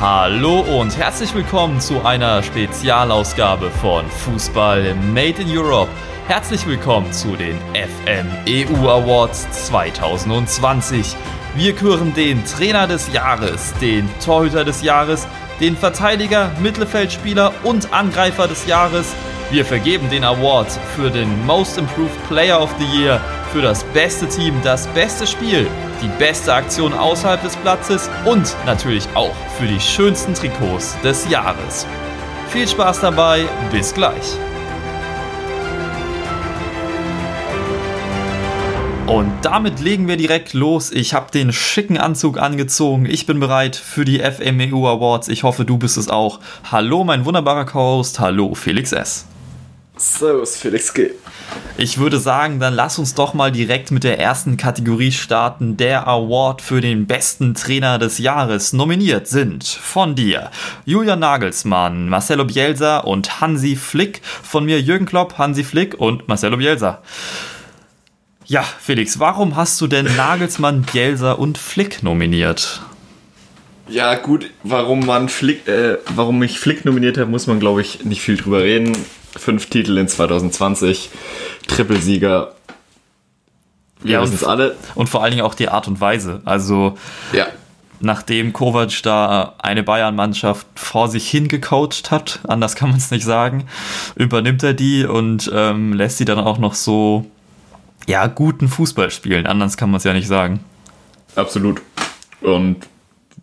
Hallo und herzlich willkommen zu einer Spezialausgabe von Fußball Made in Europe. Herzlich willkommen zu den FM EU Awards 2020. Wir küren den Trainer des Jahres, den Torhüter des Jahres, den Verteidiger, Mittelfeldspieler und Angreifer des Jahres. Wir vergeben den Award für den Most Improved Player of the Year, für das beste Team, das beste Spiel, die beste Aktion außerhalb des Platzes und natürlich auch für die schönsten Trikots des Jahres. Viel Spaß dabei, bis gleich. Und damit legen wir direkt los. Ich habe den schicken Anzug angezogen. Ich bin bereit für die FMEU Awards. Ich hoffe, du bist es auch. Hallo, mein wunderbarer Co-Host. Hallo, Felix S. Servus, Felix G. Ich würde sagen, dann lass uns doch mal direkt mit der ersten Kategorie starten. Der Award für den besten Trainer des Jahres. Nominiert sind von dir Julian Nagelsmann, Marcelo Bielsa und Hansi Flick. Von mir Jürgen Klopp, Hansi Flick und Marcelo Bielsa. Ja, Felix, warum hast du denn Nagelsmann, Bielsa und Flick nominiert? Ja, gut, warum man Flick, äh, warum ich Flick nominiert habe, muss man, glaube ich, nicht viel drüber reden. Fünf Titel in 2020, Trippelsieger. Wir ja, wissen es alle. Und vor allen Dingen auch die Art und Weise. Also, ja. nachdem Kovac da eine Bayern-Mannschaft vor sich hingecoacht hat, anders kann man es nicht sagen, übernimmt er die und ähm, lässt sie dann auch noch so ja, guten Fußball spielen. Anders kann man es ja nicht sagen. Absolut. Und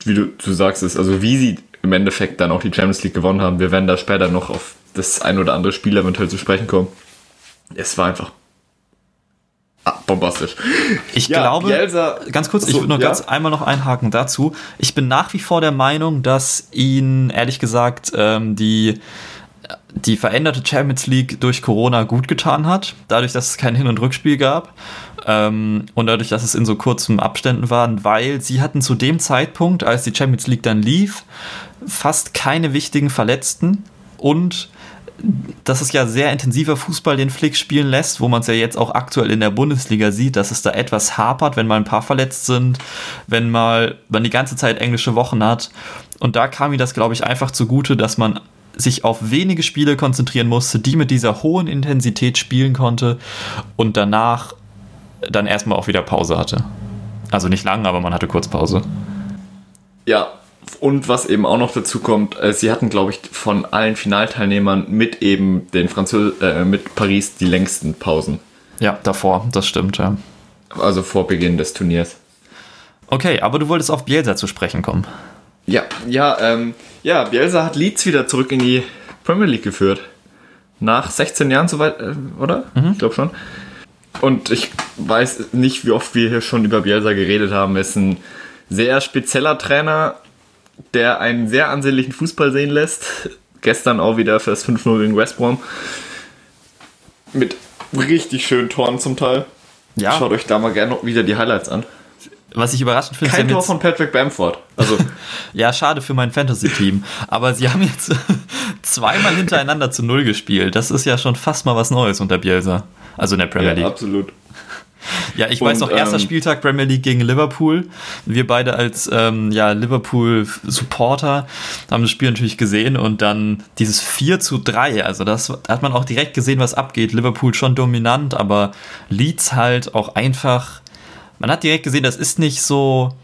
wie du, du sagst, ist, also wie sie im Endeffekt dann auch die Champions League gewonnen haben, wir werden da später noch auf das ein oder andere Spiel eventuell zu sprechen kommen. Es war einfach ah, bombastisch. Ich ja, glaube, Bielsa, ganz kurz, so, ich würde noch ja? ganz einmal noch einhaken dazu. Ich bin nach wie vor der Meinung, dass ihn, ehrlich gesagt, ähm, die die veränderte Champions League durch Corona gut getan hat, dadurch, dass es kein Hin- und Rückspiel gab ähm, und dadurch, dass es in so kurzen Abständen waren, weil sie hatten zu dem Zeitpunkt, als die Champions League dann lief, fast keine wichtigen Verletzten und das ist ja sehr intensiver Fußball, den Flick spielen lässt, wo man es ja jetzt auch aktuell in der Bundesliga sieht, dass es da etwas hapert, wenn mal ein paar verletzt sind, wenn mal man die ganze Zeit englische Wochen hat. Und da kam ihm das, glaube ich, einfach zugute, dass man sich auf wenige Spiele konzentrieren musste, die mit dieser hohen Intensität spielen konnte und danach dann erstmal auch wieder Pause hatte. Also nicht lang, aber man hatte kurz Pause. Ja, und was eben auch noch dazu kommt, äh, sie hatten, glaube ich, von allen Finalteilnehmern mit eben den Französ äh, mit Paris die längsten Pausen. Ja, davor, das stimmt, ja. Also vor Beginn des Turniers. Okay, aber du wolltest auf Bielsa zu sprechen kommen. Ja, ja, ähm, ja, Bielsa hat Leeds wieder zurück in die Premier League geführt. Nach 16 Jahren soweit, äh, oder? Mhm. Ich glaube schon. Und ich weiß nicht, wie oft wir hier schon über Bielsa geredet haben. Er ist ein sehr spezieller Trainer, der einen sehr ansehnlichen Fußball sehen lässt. Gestern auch wieder für das 5-0 gegen West Brom. Mit richtig schönen Toren zum Teil. Ja. Schaut euch da mal gerne wieder die Highlights an. Was ich überraschend finde, Kein Tor von Patrick Bamford. Also ja, schade für mein Fantasy-Team. Aber sie haben jetzt zweimal hintereinander zu Null gespielt. Das ist ja schon fast mal was Neues unter Bielsa. Also in der Premier League. Ja, absolut. Ja, ich weiß noch, erster ähm, Spieltag Premier League gegen Liverpool. Wir beide als ähm, ja, Liverpool-Supporter haben das Spiel natürlich gesehen und dann dieses 4 zu 3, also das da hat man auch direkt gesehen, was abgeht. Liverpool schon dominant, aber Leeds halt auch einfach man hat direkt gesehen, das ist nicht so,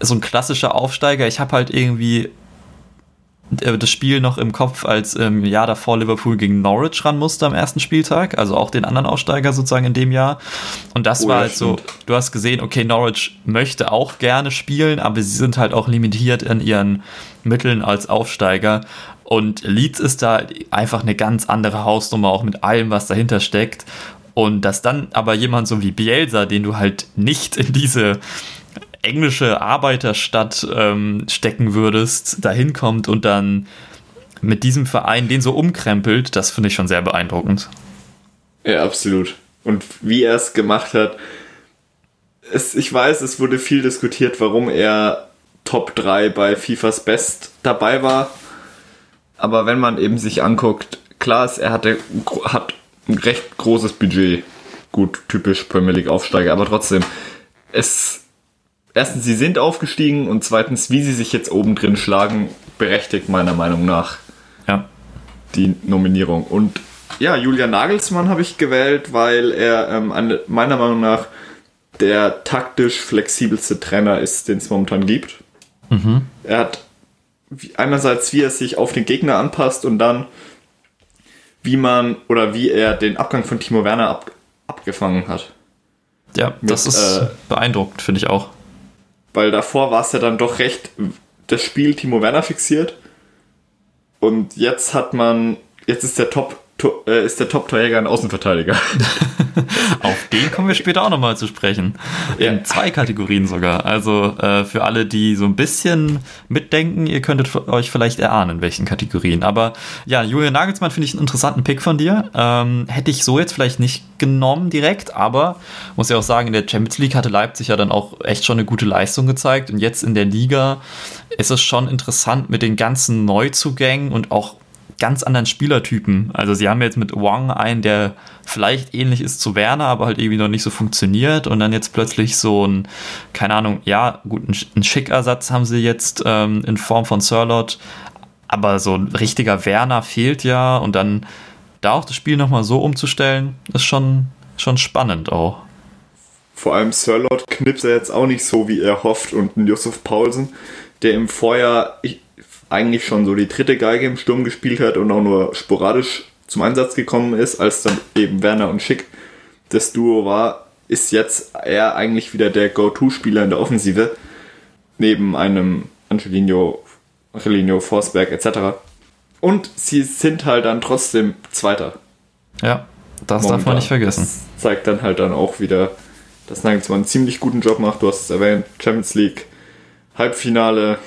so ein klassischer Aufsteiger. Ich habe halt irgendwie das Spiel noch im Kopf, als im Jahr davor Liverpool gegen Norwich ran musste am ersten Spieltag, also auch den anderen Aufsteiger sozusagen in dem Jahr. Und das oh, war halt stimmt. so, du hast gesehen, okay, Norwich möchte auch gerne spielen, aber sie sind halt auch limitiert in ihren Mitteln als Aufsteiger. Und Leeds ist da einfach eine ganz andere Hausnummer, auch mit allem, was dahinter steckt. Und dass dann aber jemand so wie Bielsa, den du halt nicht in diese englische Arbeiterstadt ähm, stecken würdest, dahin kommt und dann mit diesem Verein den so umkrempelt, das finde ich schon sehr beeindruckend. Ja, absolut. Und wie er es gemacht hat, es, ich weiß, es wurde viel diskutiert, warum er Top 3 bei FIFAs Best dabei war. Aber wenn man eben sich anguckt, klar ist, er hatte, hat ein recht großes Budget. Gut, typisch Premier League Aufsteiger, aber trotzdem, es, erstens, sie sind aufgestiegen und zweitens, wie sie sich jetzt oben drin schlagen, berechtigt, meiner Meinung nach. Ja. Die Nominierung. Und ja, Julian Nagelsmann habe ich gewählt, weil er ähm, eine, meiner Meinung nach der taktisch flexibelste Trainer ist, den es momentan gibt. Mhm. Er hat einerseits, wie er sich auf den Gegner anpasst und dann, wie man oder wie er den Abgang von Timo Werner ab, abgefangen hat. Ja, Mit, das ist äh, beeindruckend, finde ich auch. Weil davor war es ja dann doch recht das Spiel Timo Werner fixiert. Und jetzt hat man, jetzt ist der Top ist der Top-Torjäger ein Außenverteidiger. Auf den kommen wir später auch nochmal zu sprechen. In ja. zwei Kategorien sogar. Also äh, für alle, die so ein bisschen mitdenken, ihr könntet euch vielleicht erahnen, in welchen Kategorien. Aber ja, Julian Nagelsmann finde ich einen interessanten Pick von dir. Ähm, hätte ich so jetzt vielleicht nicht genommen direkt, aber muss ja auch sagen, in der Champions League hatte Leipzig ja dann auch echt schon eine gute Leistung gezeigt. Und jetzt in der Liga ist es schon interessant mit den ganzen Neuzugängen und auch ganz anderen Spielertypen. Also sie haben jetzt mit Wang einen, der vielleicht ähnlich ist zu Werner, aber halt irgendwie noch nicht so funktioniert und dann jetzt plötzlich so ein, keine Ahnung, ja, gut, ein Schickersatz haben sie jetzt ähm, in Form von Sirlot, aber so ein richtiger Werner fehlt ja und dann da auch das Spiel nochmal so umzustellen, ist schon, schon spannend auch. Vor allem Sirlot knipst er jetzt auch nicht so, wie er hofft und Josef Paulsen, der im Vorjahr, ich, eigentlich schon so die dritte Geige im Sturm gespielt hat und auch nur sporadisch zum Einsatz gekommen ist, als dann eben Werner und Schick das Duo war, ist jetzt er eigentlich wieder der Go-To-Spieler in der Offensive, neben einem Angelino, Angelino Forsberg etc. Und sie sind halt dann trotzdem Zweiter. Ja, das Momentan. darf man nicht vergessen. Das zeigt dann halt dann auch wieder, dass Nagelsmann einen ziemlich guten Job macht. Du hast es erwähnt, Champions League, Halbfinale,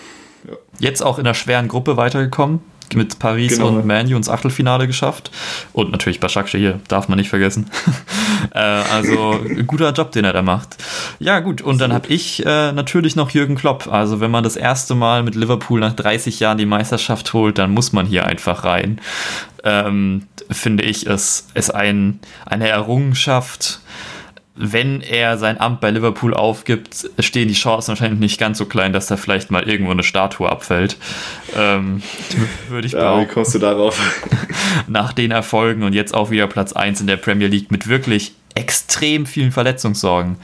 Jetzt auch in einer schweren Gruppe weitergekommen. Mit Paris genau. und Manu ins Achtelfinale geschafft. Und natürlich Başakşehir hier, darf man nicht vergessen. äh, also guter Job, den er da macht. Ja, gut. Und dann habe ich äh, natürlich noch Jürgen Klopp. Also, wenn man das erste Mal mit Liverpool nach 30 Jahren die Meisterschaft holt, dann muss man hier einfach rein. Ähm, finde ich, es ist ein, eine Errungenschaft wenn er sein Amt bei Liverpool aufgibt, stehen die Chancen wahrscheinlich nicht ganz so klein, dass da vielleicht mal irgendwo eine Statue abfällt. Ähm, würde ich ja, Wie kommst du darauf? Nach den Erfolgen und jetzt auch wieder Platz 1 in der Premier League mit wirklich extrem vielen Verletzungssorgen.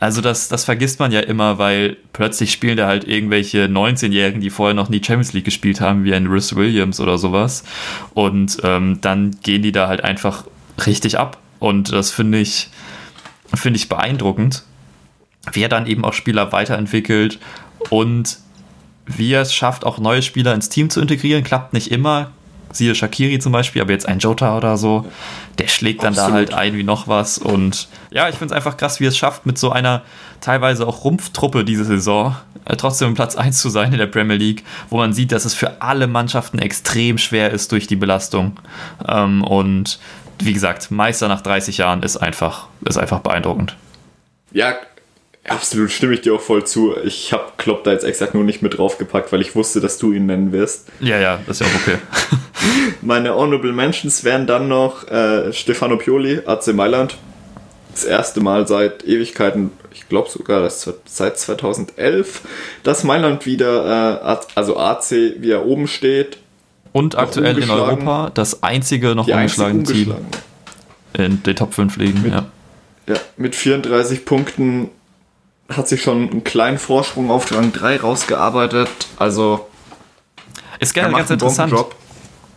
Also das, das vergisst man ja immer, weil plötzlich spielen da halt irgendwelche 19-Jährigen, die vorher noch nie Champions League gespielt haben, wie ein Rhys Williams oder sowas. Und ähm, dann gehen die da halt einfach richtig ab. Und das finde ich, finde ich beeindruckend, wie er dann eben auch Spieler weiterentwickelt und wie er es schafft, auch neue Spieler ins Team zu integrieren. Klappt nicht immer. Siehe Shakiri zum Beispiel, aber jetzt ein Jota oder so, der schlägt dann Absolut. da halt ein wie noch was. Und ja, ich finde es einfach krass, wie er es schafft, mit so einer teilweise auch Rumpftruppe diese Saison äh, trotzdem Platz 1 zu sein in der Premier League, wo man sieht, dass es für alle Mannschaften extrem schwer ist durch die Belastung. Ähm, und wie gesagt, Meister nach 30 Jahren ist einfach, ist einfach beeindruckend. Ja, absolut stimme ich dir auch voll zu. Ich habe Klopp da jetzt exakt nur nicht mit draufgepackt, weil ich wusste, dass du ihn nennen wirst. Ja, ja, das ist ja auch okay. Meine Honorable Mentions wären dann noch äh, Stefano Pioli, AC Mailand. Das erste Mal seit Ewigkeiten, ich glaube sogar seit 2011, dass Mailand wieder, äh, also AC wieder oben steht und aktuell in Europa das einzige noch ungeschlagene Team in den Top 5 liegen. Mit, ja. ja, mit 34 Punkten hat sich schon einen kleinen Vorsprung auf Rang 3 rausgearbeitet. Also ist gerne ganz interessant. Job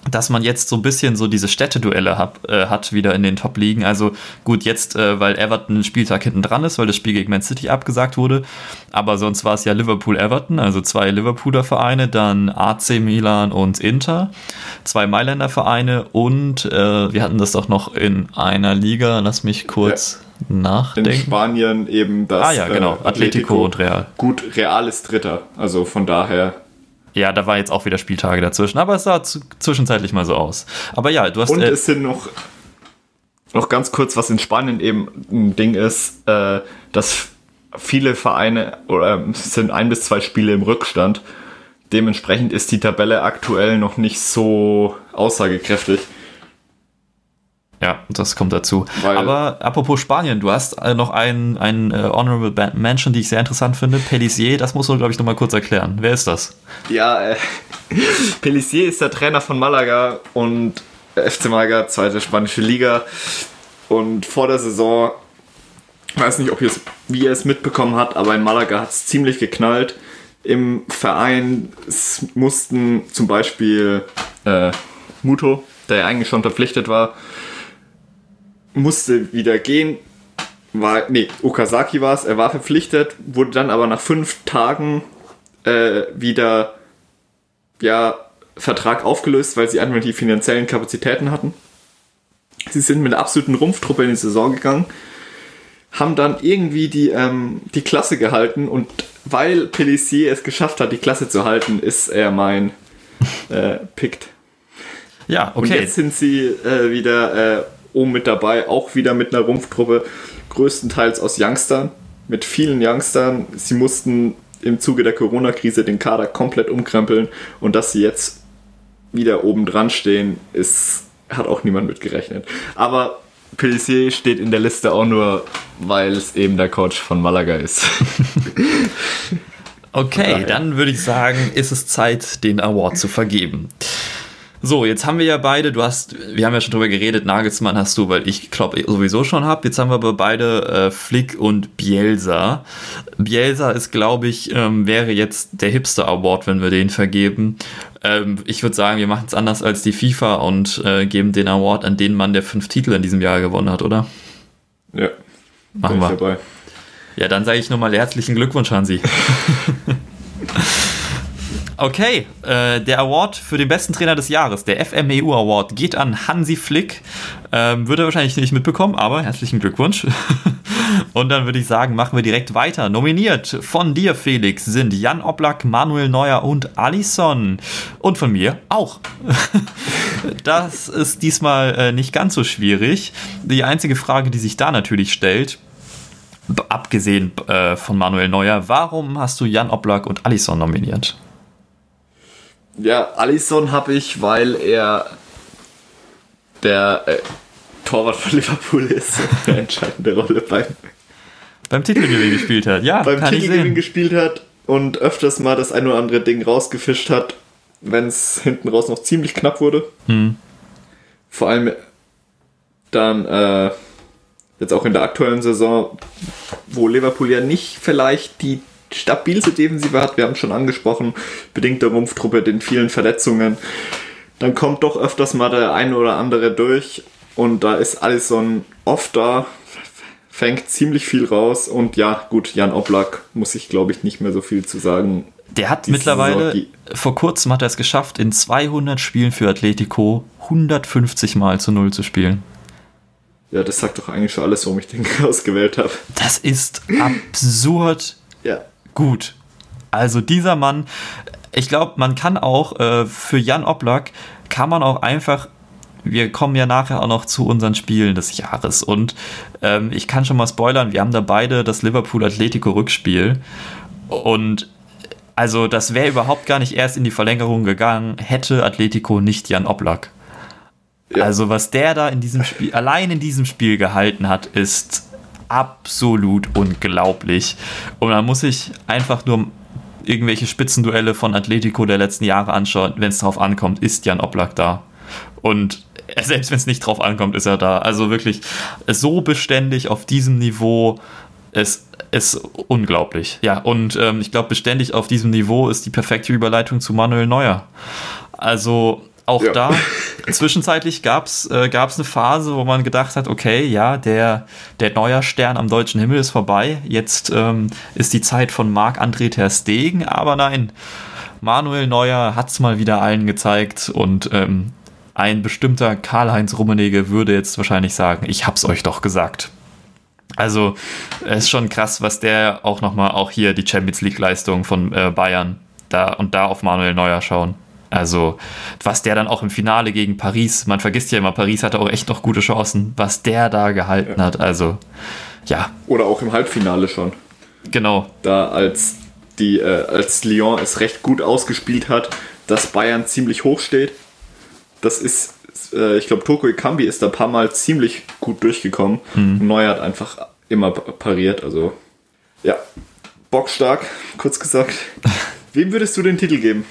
dass man jetzt so ein bisschen so diese Städteduelle hab, äh, hat wieder in den Top-Ligen. Also gut, jetzt, äh, weil Everton einen Spieltag hinten dran ist, weil das Spiel gegen Man City abgesagt wurde. Aber sonst war es ja Liverpool-Everton, also zwei Liverpooler Vereine, dann AC Milan und Inter, zwei Mailänder Vereine und äh, wir hatten das doch noch in einer Liga, lass mich kurz ja. nachdenken. In Spanien eben das. Ah ja, genau, äh, Atletico, Atletico und Real. Gut, Real ist Dritter, also von daher ja, da war jetzt auch wieder Spieltage dazwischen, aber es sah zwischenzeitlich mal so aus. Aber ja, du hast. Und äh, es sind noch, noch ganz kurz, was in Spanien eben ein Ding ist, äh, dass viele Vereine oder es sind ein bis zwei Spiele im Rückstand. Dementsprechend ist die Tabelle aktuell noch nicht so aussagekräftig. Ja, das kommt dazu. Weil Aber apropos Spanien, du hast äh, noch einen, einen äh, Honorable Mention, die ich sehr interessant finde. Pellissier, das musst du, glaube ich, nochmal kurz erklären. Wer ist das? Ja, äh, Pellissier ist der Trainer von Malaga und FC Malaga, zweite spanische Liga. Und vor der Saison, ich weiß nicht, ob ihr es, wie er es mitbekommen hat, aber in Malaga hat es ziemlich geknallt. Im Verein mussten zum Beispiel äh, Muto, der ja eigentlich schon verpflichtet war, musste wieder gehen. War, nee, Okazaki war es, er war verpflichtet, wurde dann aber nach fünf Tagen äh, wieder ja, Vertrag aufgelöst, weil sie einfach die finanziellen Kapazitäten hatten. Sie sind mit einer absoluten Rumpftruppe in die Saison gegangen, haben dann irgendwie die, ähm, die Klasse gehalten und weil Pellissier es geschafft hat, die Klasse zu halten, ist er mein äh, Picked. Ja, okay. Und jetzt sind sie äh, wieder äh, oben mit dabei, auch wieder mit einer Rumpftruppe, größtenteils aus Youngstern, mit vielen Youngstern. Sie mussten im Zuge der Corona-Krise den Kader komplett umkrempeln und dass sie jetzt wieder oben dran stehen, ist, hat auch niemand mitgerechnet. Aber Pellissier steht in der Liste auch nur, weil es eben der Coach von Malaga ist. okay, dann würde ich sagen, ist es Zeit, den Award zu vergeben. So, jetzt haben wir ja beide, du hast, wir haben ja schon drüber geredet, Nagelsmann hast du, weil ich glaube sowieso schon habe. Jetzt haben wir aber beide äh, Flick und Bielsa. Bielsa ist, glaube ich, ähm, wäre jetzt der Hipster Award, wenn wir den vergeben. Ähm, ich würde sagen, wir machen es anders als die FIFA und äh, geben den Award an den Mann, der fünf Titel in diesem Jahr gewonnen hat, oder? Ja. Machen wir. Dabei. Ja, dann sage ich nochmal herzlichen Glückwunsch, Hansi. Okay, äh, der Award für den besten Trainer des Jahres, der FMEU Award, geht an Hansi Flick. Ähm, würde er wahrscheinlich nicht mitbekommen, aber herzlichen Glückwunsch. Und dann würde ich sagen, machen wir direkt weiter. Nominiert von dir, Felix, sind Jan Oblak, Manuel Neuer und Alisson. Und von mir auch. das ist diesmal äh, nicht ganz so schwierig. Die einzige Frage, die sich da natürlich stellt, abgesehen äh, von Manuel Neuer, warum hast du Jan Oblak und Alisson nominiert? Ja, Alisson habe ich, weil er der äh, Torwart von Liverpool ist und eine entscheidende Rolle beim, beim Titelgewinn gespielt hat. Ja, beim Titelgewinn gespielt hat und öfters mal das ein oder andere Ding rausgefischt hat, wenn es hinten raus noch ziemlich knapp wurde. Hm. Vor allem dann äh, jetzt auch in der aktuellen Saison, wo Liverpool ja nicht vielleicht die stabilste Defensive hat. Wir haben es schon angesprochen, bedingt der Rumpftruppe, den vielen Verletzungen. Dann kommt doch öfters mal der eine oder andere durch und da ist Allison oft da, fängt ziemlich viel raus und ja, gut, Jan Oblak muss ich glaube ich nicht mehr so viel zu sagen. Der hat mittlerweile, Saison, vor kurzem hat er es geschafft, in 200 Spielen für Atletico 150 Mal zu Null zu spielen. Ja, das sagt doch eigentlich schon alles, warum ich den ausgewählt habe. Das ist absurd. ja gut. Also dieser Mann, ich glaube, man kann auch äh, für Jan Oblak kann man auch einfach wir kommen ja nachher auch noch zu unseren Spielen des Jahres und ähm, ich kann schon mal spoilern, wir haben da beide das Liverpool Atletico Rückspiel und also das wäre überhaupt gar nicht erst in die Verlängerung gegangen, hätte Atletico nicht Jan Oblak. Ja. Also was der da in diesem Spiel, allein in diesem Spiel gehalten hat, ist absolut unglaublich. Und man muss sich einfach nur irgendwelche Spitzenduelle von Atletico der letzten Jahre anschauen. Wenn es darauf ankommt, ist Jan Oblak da. Und selbst wenn es nicht drauf ankommt, ist er da. Also wirklich so beständig auf diesem Niveau ist, ist unglaublich. Ja, und ähm, ich glaube, beständig auf diesem Niveau ist die perfekte Überleitung zu Manuel Neuer. Also auch ja. da, zwischenzeitlich gab es äh, eine Phase, wo man gedacht hat, okay, ja, der, der neue Stern am deutschen Himmel ist vorbei. Jetzt ähm, ist die Zeit von Marc-André Ter Stegen, aber nein, Manuel Neuer hat es mal wieder allen gezeigt und ähm, ein bestimmter Karl-Heinz Rummenigge würde jetzt wahrscheinlich sagen, ich hab's euch doch gesagt. Also, es ist schon krass, was der auch nochmal, auch hier die Champions League-Leistung von äh, Bayern da und da auf Manuel Neuer schauen. Also, was der dann auch im Finale gegen Paris, man vergisst ja immer, Paris hatte auch echt noch gute Chancen, was der da gehalten ja. hat. Also, ja. Oder auch im Halbfinale schon. Genau. Da als die, äh, als Lyon es recht gut ausgespielt hat, dass Bayern ziemlich hoch steht. Das ist äh, ich glaube, Toko Ikambi ist da ein paar Mal ziemlich gut durchgekommen. Mhm. Neuer hat einfach immer pariert. Also, ja, bockstark, kurz gesagt. Wem würdest du den Titel geben?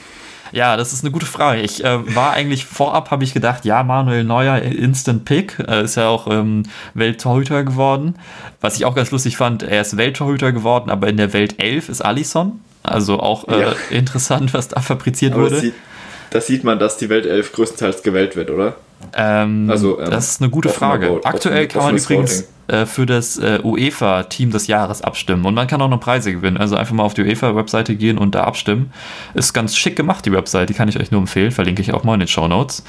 Ja, das ist eine gute Frage. Ich äh, war eigentlich vorab, habe ich gedacht, ja, Manuel Neuer, Instant Pick, äh, ist ja auch ähm, Welttorhüter geworden. Was ich auch ganz lustig fand, er ist Welttorhüter geworden, aber in der Welt 11 ist Alisson. Also auch äh, ja. interessant, was da fabriziert aber wurde. Da sieht man, dass die Welt 11 größtenteils gewählt wird, oder? Ähm, also, ähm, das ist eine gute Frage. Aktuell kann man übrigens äh, für das äh, UEFA-Team des Jahres abstimmen und man kann auch noch Preise gewinnen. Also einfach mal auf die UEFA-Webseite gehen und da abstimmen. Ist ganz schick gemacht, die Webseite, die kann ich euch nur empfehlen, verlinke ich auch mal in den Show Notes.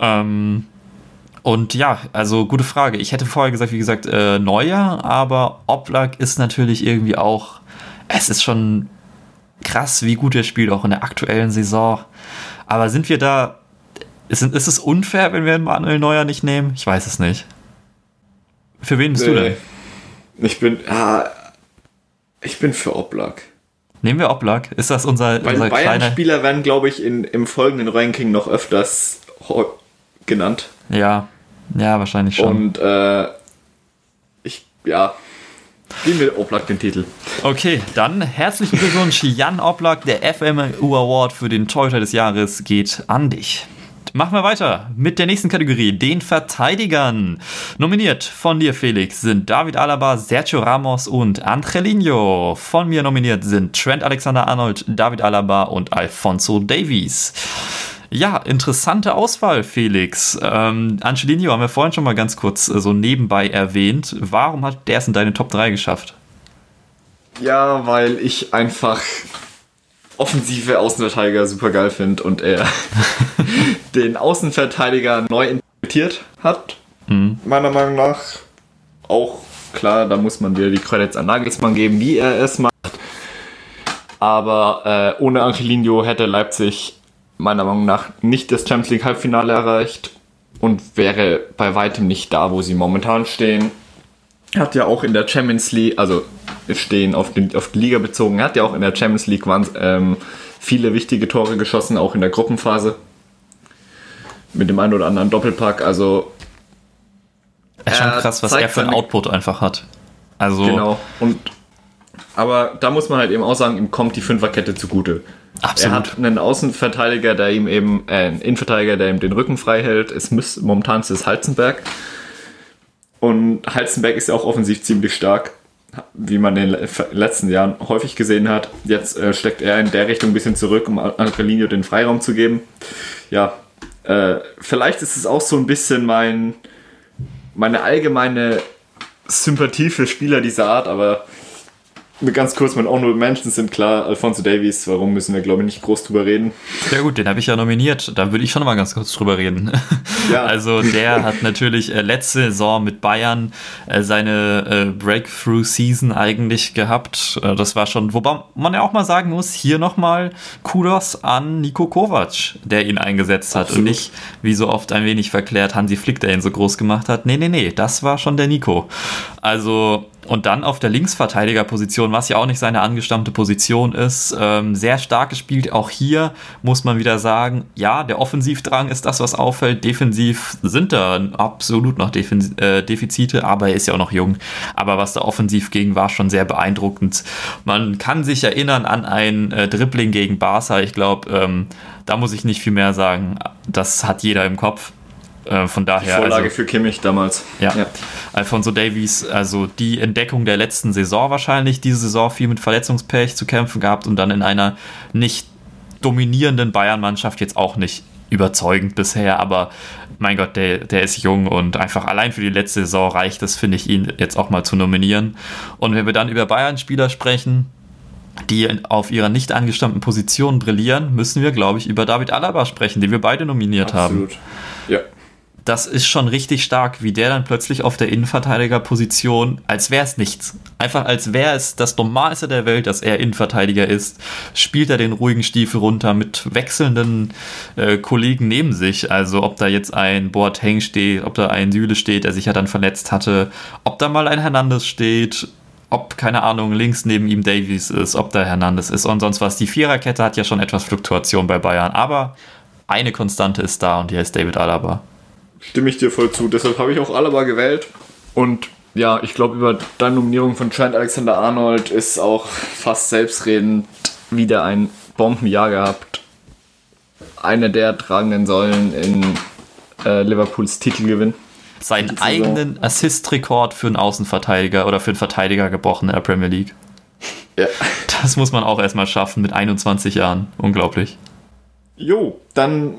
Ähm, und ja, also gute Frage. Ich hätte vorher gesagt, wie gesagt, äh, Neuer, aber Oblak ist natürlich irgendwie auch, es ist schon krass, wie gut er spielt, auch in der aktuellen Saison. Aber sind wir da ist, ist es unfair, wenn wir Manuel Neuer nicht nehmen? Ich weiß es nicht. Für wen bist nee. du denn? Ich bin, ah, ich bin für Oblak. Nehmen wir Oblak? Ist das unser, Weil unser Bayern-Spieler werden, glaube ich, in, im folgenden Ranking noch öfters genannt. Ja, ja, wahrscheinlich schon. Und äh, ich, ja, Geben wir Oblak den Titel. Okay, dann herzlichen Glückwunsch, Jan Oblak. Der FMU Award für den Torhüter des Jahres geht an dich. Machen wir weiter mit der nächsten Kategorie, den Verteidigern. Nominiert von dir, Felix, sind David Alaba, Sergio Ramos und Angelino. Von mir nominiert sind Trent Alexander-Arnold, David Alaba und Alfonso Davies. Ja, interessante Auswahl, Felix. Ähm, Angelino haben wir vorhin schon mal ganz kurz äh, so nebenbei erwähnt. Warum hat der es in deine Top 3 geschafft? Ja, weil ich einfach offensive Außenverteidiger super geil finde und er den Außenverteidiger neu interpretiert hat. Mhm. Meiner Meinung nach auch klar, da muss man wieder die Credits an Nagelsmann geben, wie er es macht. Aber äh, ohne Angelino hätte Leipzig meiner Meinung nach nicht das Champions League Halbfinale erreicht und wäre bei weitem nicht da, wo sie momentan stehen. Hat ja auch in der Champions League, also stehen auf, den, auf die Liga bezogen, hat ja auch in der Champions League waren, ähm, viele wichtige Tore geschossen, auch in der Gruppenphase. Mit dem einen oder anderen Doppelpack, also. Ist schon krass, was er für ein Output einfach hat. Also. Genau. Und, aber da muss man halt eben auch sagen, ihm kommt die Fünferkette zugute. Absolut. Er hat einen Außenverteidiger, der ihm eben, äh, einen Innenverteidiger, der ihm den Rücken frei hält. Es muss, momentan ist es Halzenberg. Und Halzenberg ist ja auch offensiv ziemlich stark wie man in den letzten Jahren häufig gesehen hat. Jetzt äh, steckt er in der Richtung ein bisschen zurück, um Angelino den Freiraum zu geben. Ja, äh, vielleicht ist es auch so ein bisschen mein, meine allgemeine Sympathie für Spieler dieser Art, aber Ganz kurz, mein Honorable Mentions sind klar, Alfonso Davies, warum müssen wir, glaube ich, nicht groß drüber reden. Ja gut, den habe ich ja nominiert, da würde ich schon mal ganz kurz drüber reden. Ja. Also der hat natürlich äh, letzte Saison mit Bayern äh, seine äh, Breakthrough-Season eigentlich gehabt. Das war schon, wobei man ja auch mal sagen muss, hier nochmal Kudos an Nico Kovac, der ihn eingesetzt hat Absolut. und nicht, wie so oft ein wenig verklärt, Hansi Flick, der ihn so groß gemacht hat. Nee, nee, nee, das war schon der Nico. Also und dann auf der Linksverteidigerposition, was ja auch nicht seine angestammte Position ist, ähm, sehr stark gespielt. Auch hier muss man wieder sagen, ja, der Offensivdrang ist das, was auffällt. Defensiv sind da absolut noch Defin äh, Defizite, aber er ist ja auch noch jung. Aber was da offensiv ging, war schon sehr beeindruckend. Man kann sich erinnern an ein äh, Dribbling gegen Barca. Ich glaube, ähm, da muss ich nicht viel mehr sagen. Das hat jeder im Kopf. Äh, von daher. Die Vorlage also, für Kimmich damals. Ja. ja. Alfonso Davies, also die Entdeckung der letzten Saison wahrscheinlich, diese Saison viel mit Verletzungspech zu kämpfen gehabt und dann in einer nicht dominierenden Bayern-Mannschaft jetzt auch nicht überzeugend bisher, aber mein Gott, der, der ist jung und einfach allein für die letzte Saison reicht es, finde ich, ihn jetzt auch mal zu nominieren. Und wenn wir dann über Bayern-Spieler sprechen, die auf ihrer nicht angestammten Position brillieren, müssen wir, glaube ich, über David Alaba sprechen, den wir beide nominiert Absolut. haben. Ja das ist schon richtig stark, wie der dann plötzlich auf der Innenverteidigerposition, als wäre es nichts, einfach als wäre es das Normalste der Welt, dass er Innenverteidiger ist, spielt er den ruhigen Stiefel runter mit wechselnden äh, Kollegen neben sich. Also ob da jetzt ein Boateng steht, ob da ein Süle steht, der sich ja dann verletzt hatte, ob da mal ein Hernandez steht, ob, keine Ahnung, links neben ihm Davies ist, ob da Hernandez ist und sonst was. Die Viererkette hat ja schon etwas Fluktuation bei Bayern, aber eine Konstante ist da und die heißt David Alaba. Stimme ich dir voll zu. Deshalb habe ich auch Alaba gewählt. Und ja, ich glaube, über deine Nominierung von Trent Alexander-Arnold ist auch fast selbstredend wieder ein Bombenjahr gehabt. Eine der tragenden Säulen in äh, Liverpools Titelgewinn. Seinen eigenen Assist-Rekord für einen Außenverteidiger oder für einen Verteidiger gebrochen in der Premier League. Ja. Das muss man auch erstmal schaffen mit 21 Jahren. Unglaublich. Jo, dann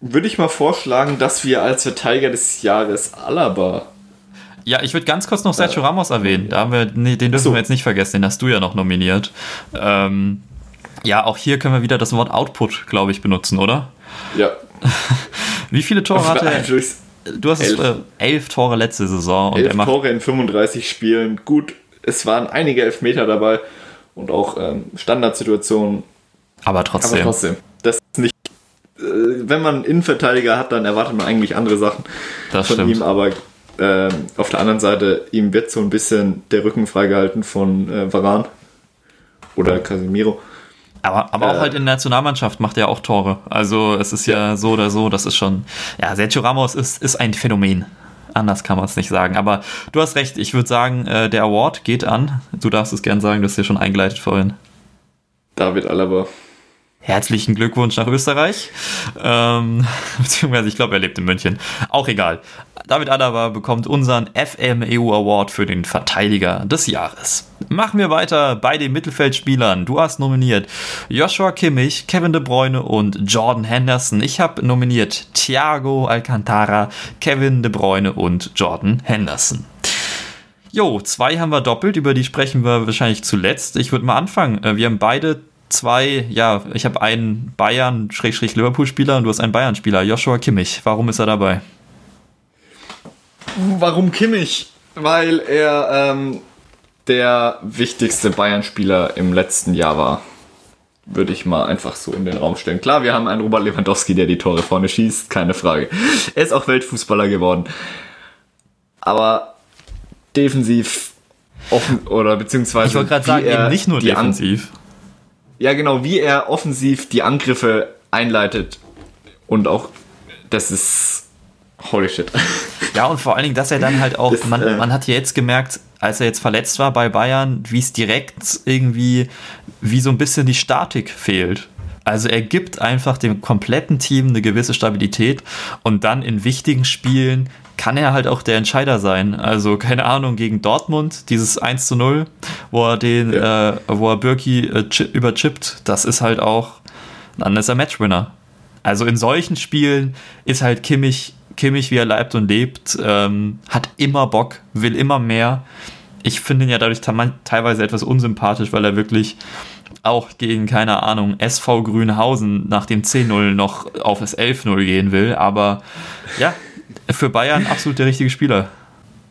würde ich mal vorschlagen, dass wir als Verteidiger des Jahres Alaba. Ja, ich würde ganz kurz noch Sergio Ramos erwähnen. Da haben wir, nee, den dürfen so. wir jetzt nicht vergessen, den hast du ja noch nominiert. Ähm, ja, auch hier können wir wieder das Wort Output, glaube ich, benutzen, oder? Ja. Wie viele Tore hatte er? Du hast elf. Es, äh, elf Tore letzte Saison. Und elf macht Tore in 35 Spielen. Gut, es waren einige Elfmeter dabei und auch ähm, Standardsituationen. Aber trotzdem. Aber trotzdem. Das ist nicht. Äh, wenn man einen Innenverteidiger hat, dann erwartet man eigentlich andere Sachen das von stimmt. ihm. Aber äh, auf der anderen Seite, ihm wird so ein bisschen der Rücken freigehalten von äh, Varan oder Casemiro. Aber, aber auch äh, halt in der Nationalmannschaft macht er auch Tore. Also es ist ja, ja so oder so, das ist schon. Ja, Sergio Ramos ist, ist ein Phänomen. Anders kann man es nicht sagen. Aber du hast recht, ich würde sagen, äh, der Award geht an. Du darfst es gern sagen, du hast ja schon eingeleitet vorhin. David Alaba. Herzlichen Glückwunsch nach Österreich. Ähm, beziehungsweise, ich glaube, er lebt in München. Auch egal. David Alaba bekommt unseren FMEU Award für den Verteidiger des Jahres. Machen wir weiter bei den Mittelfeldspielern. Du hast nominiert Joshua Kimmich, Kevin De Bruyne und Jordan Henderson. Ich habe nominiert Thiago Alcantara, Kevin De Bruyne und Jordan Henderson. Jo, zwei haben wir doppelt, über die sprechen wir wahrscheinlich zuletzt. Ich würde mal anfangen. Äh, wir haben beide zwei, ja, ich habe einen Bayern-Liverpool-Spieler und du hast einen Bayern-Spieler, Joshua Kimmich. Warum ist er dabei? Warum Kimmich? Weil er ähm, der wichtigste Bayern-Spieler im letzten Jahr war. Würde ich mal einfach so in den Raum stellen. Klar, wir haben einen Robert Lewandowski, der die Tore vorne schießt, keine Frage. Er ist auch Weltfußballer geworden. Aber defensiv offen oder beziehungsweise. Ich wollte gerade sagen, eben nicht nur defensiv. Ja, genau, wie er offensiv die Angriffe einleitet. Und auch, das ist holy shit. Ja, und vor allen Dingen, dass er dann halt auch, das, man, äh, man hat ja jetzt gemerkt, als er jetzt verletzt war bei Bayern, wie es direkt irgendwie, wie so ein bisschen die Statik fehlt. Also er gibt einfach dem kompletten Team eine gewisse Stabilität und dann in wichtigen Spielen kann er halt auch der Entscheider sein. Also keine Ahnung, gegen Dortmund, dieses 1 zu 0, wo er den, ja. äh, wo er Birki äh, überchippt, das ist halt auch, dann ist er Matchwinner. Also in solchen Spielen ist halt Kimmich Kimmich, wie er leibt und lebt, ähm, hat immer Bock, will immer mehr. Ich finde ihn ja dadurch teilweise etwas unsympathisch, weil er wirklich auch gegen, keine Ahnung, SV Grünhausen nach dem 10-0 noch auf das 11-0 gehen will. Aber ja, für Bayern absolut der richtige Spieler.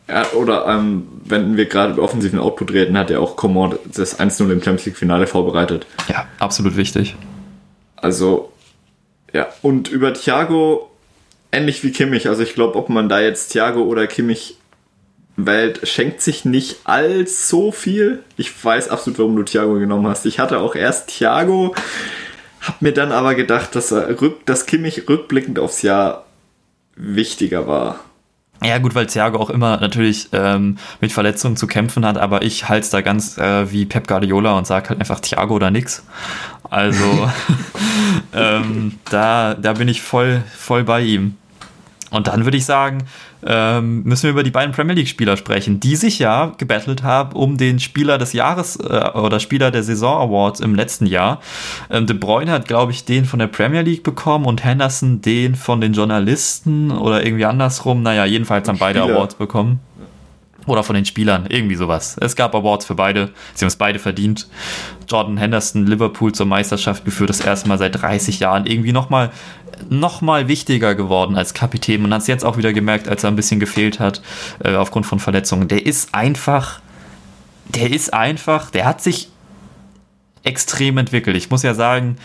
Ja, oder ähm, wenn wir gerade über offensiven Output reden, hat er auch Command das 1-0 im Champions League-Finale vorbereitet. Ja, absolut wichtig. Also, ja, und über Thiago ähnlich wie Kimmich. Also ich glaube, ob man da jetzt Thiago oder Kimmich wählt, schenkt sich nicht allzu viel. Ich weiß absolut, warum du Thiago genommen hast. Ich hatte auch erst Thiago, hab mir dann aber gedacht, dass, er rück, dass Kimmich rückblickend aufs Jahr wichtiger war. Ja, gut, weil Thiago auch immer natürlich ähm, mit Verletzungen zu kämpfen hat, aber ich halte es da ganz äh, wie Pep Guardiola und sage halt einfach Thiago oder nix. Also ähm, da, da bin ich voll, voll bei ihm. Und dann würde ich sagen, ähm, müssen wir über die beiden Premier League-Spieler sprechen, die sich ja gebettelt haben um den Spieler des Jahres äh, oder Spieler der Saison Awards im letzten Jahr. Ähm, De Bruyne hat, glaube ich, den von der Premier League bekommen und Henderson den von den Journalisten oder irgendwie andersrum. Naja, jedenfalls haben beide Awards bekommen. Oder von den Spielern, irgendwie sowas. Es gab Awards für beide. Sie haben es beide verdient. Jordan Henderson, Liverpool zur Meisterschaft geführt, das erste Mal seit 30 Jahren. Irgendwie nochmal noch mal wichtiger geworden als Kapitän. Man hat es jetzt auch wieder gemerkt, als er ein bisschen gefehlt hat, äh, aufgrund von Verletzungen. Der ist einfach, der ist einfach, der hat sich extrem entwickelt. Ich muss ja sagen,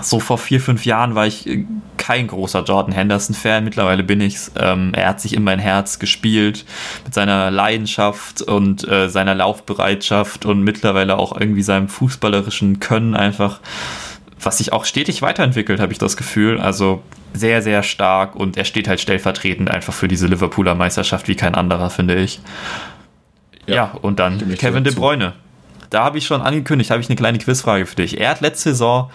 so vor vier, fünf Jahren war ich äh, kein großer Jordan Henderson-Fan. Mittlerweile bin ich's. Ähm, er hat sich in mein Herz gespielt mit seiner Leidenschaft und äh, seiner Laufbereitschaft und mittlerweile auch irgendwie seinem fußballerischen Können einfach was sich auch stetig weiterentwickelt, habe ich das Gefühl. Also sehr, sehr stark und er steht halt stellvertretend einfach für diese Liverpooler Meisterschaft wie kein anderer, finde ich. Ja, ja und dann Kevin De Bruyne. Da habe ich schon angekündigt, habe ich eine kleine Quizfrage für dich. Er hat letzte Saison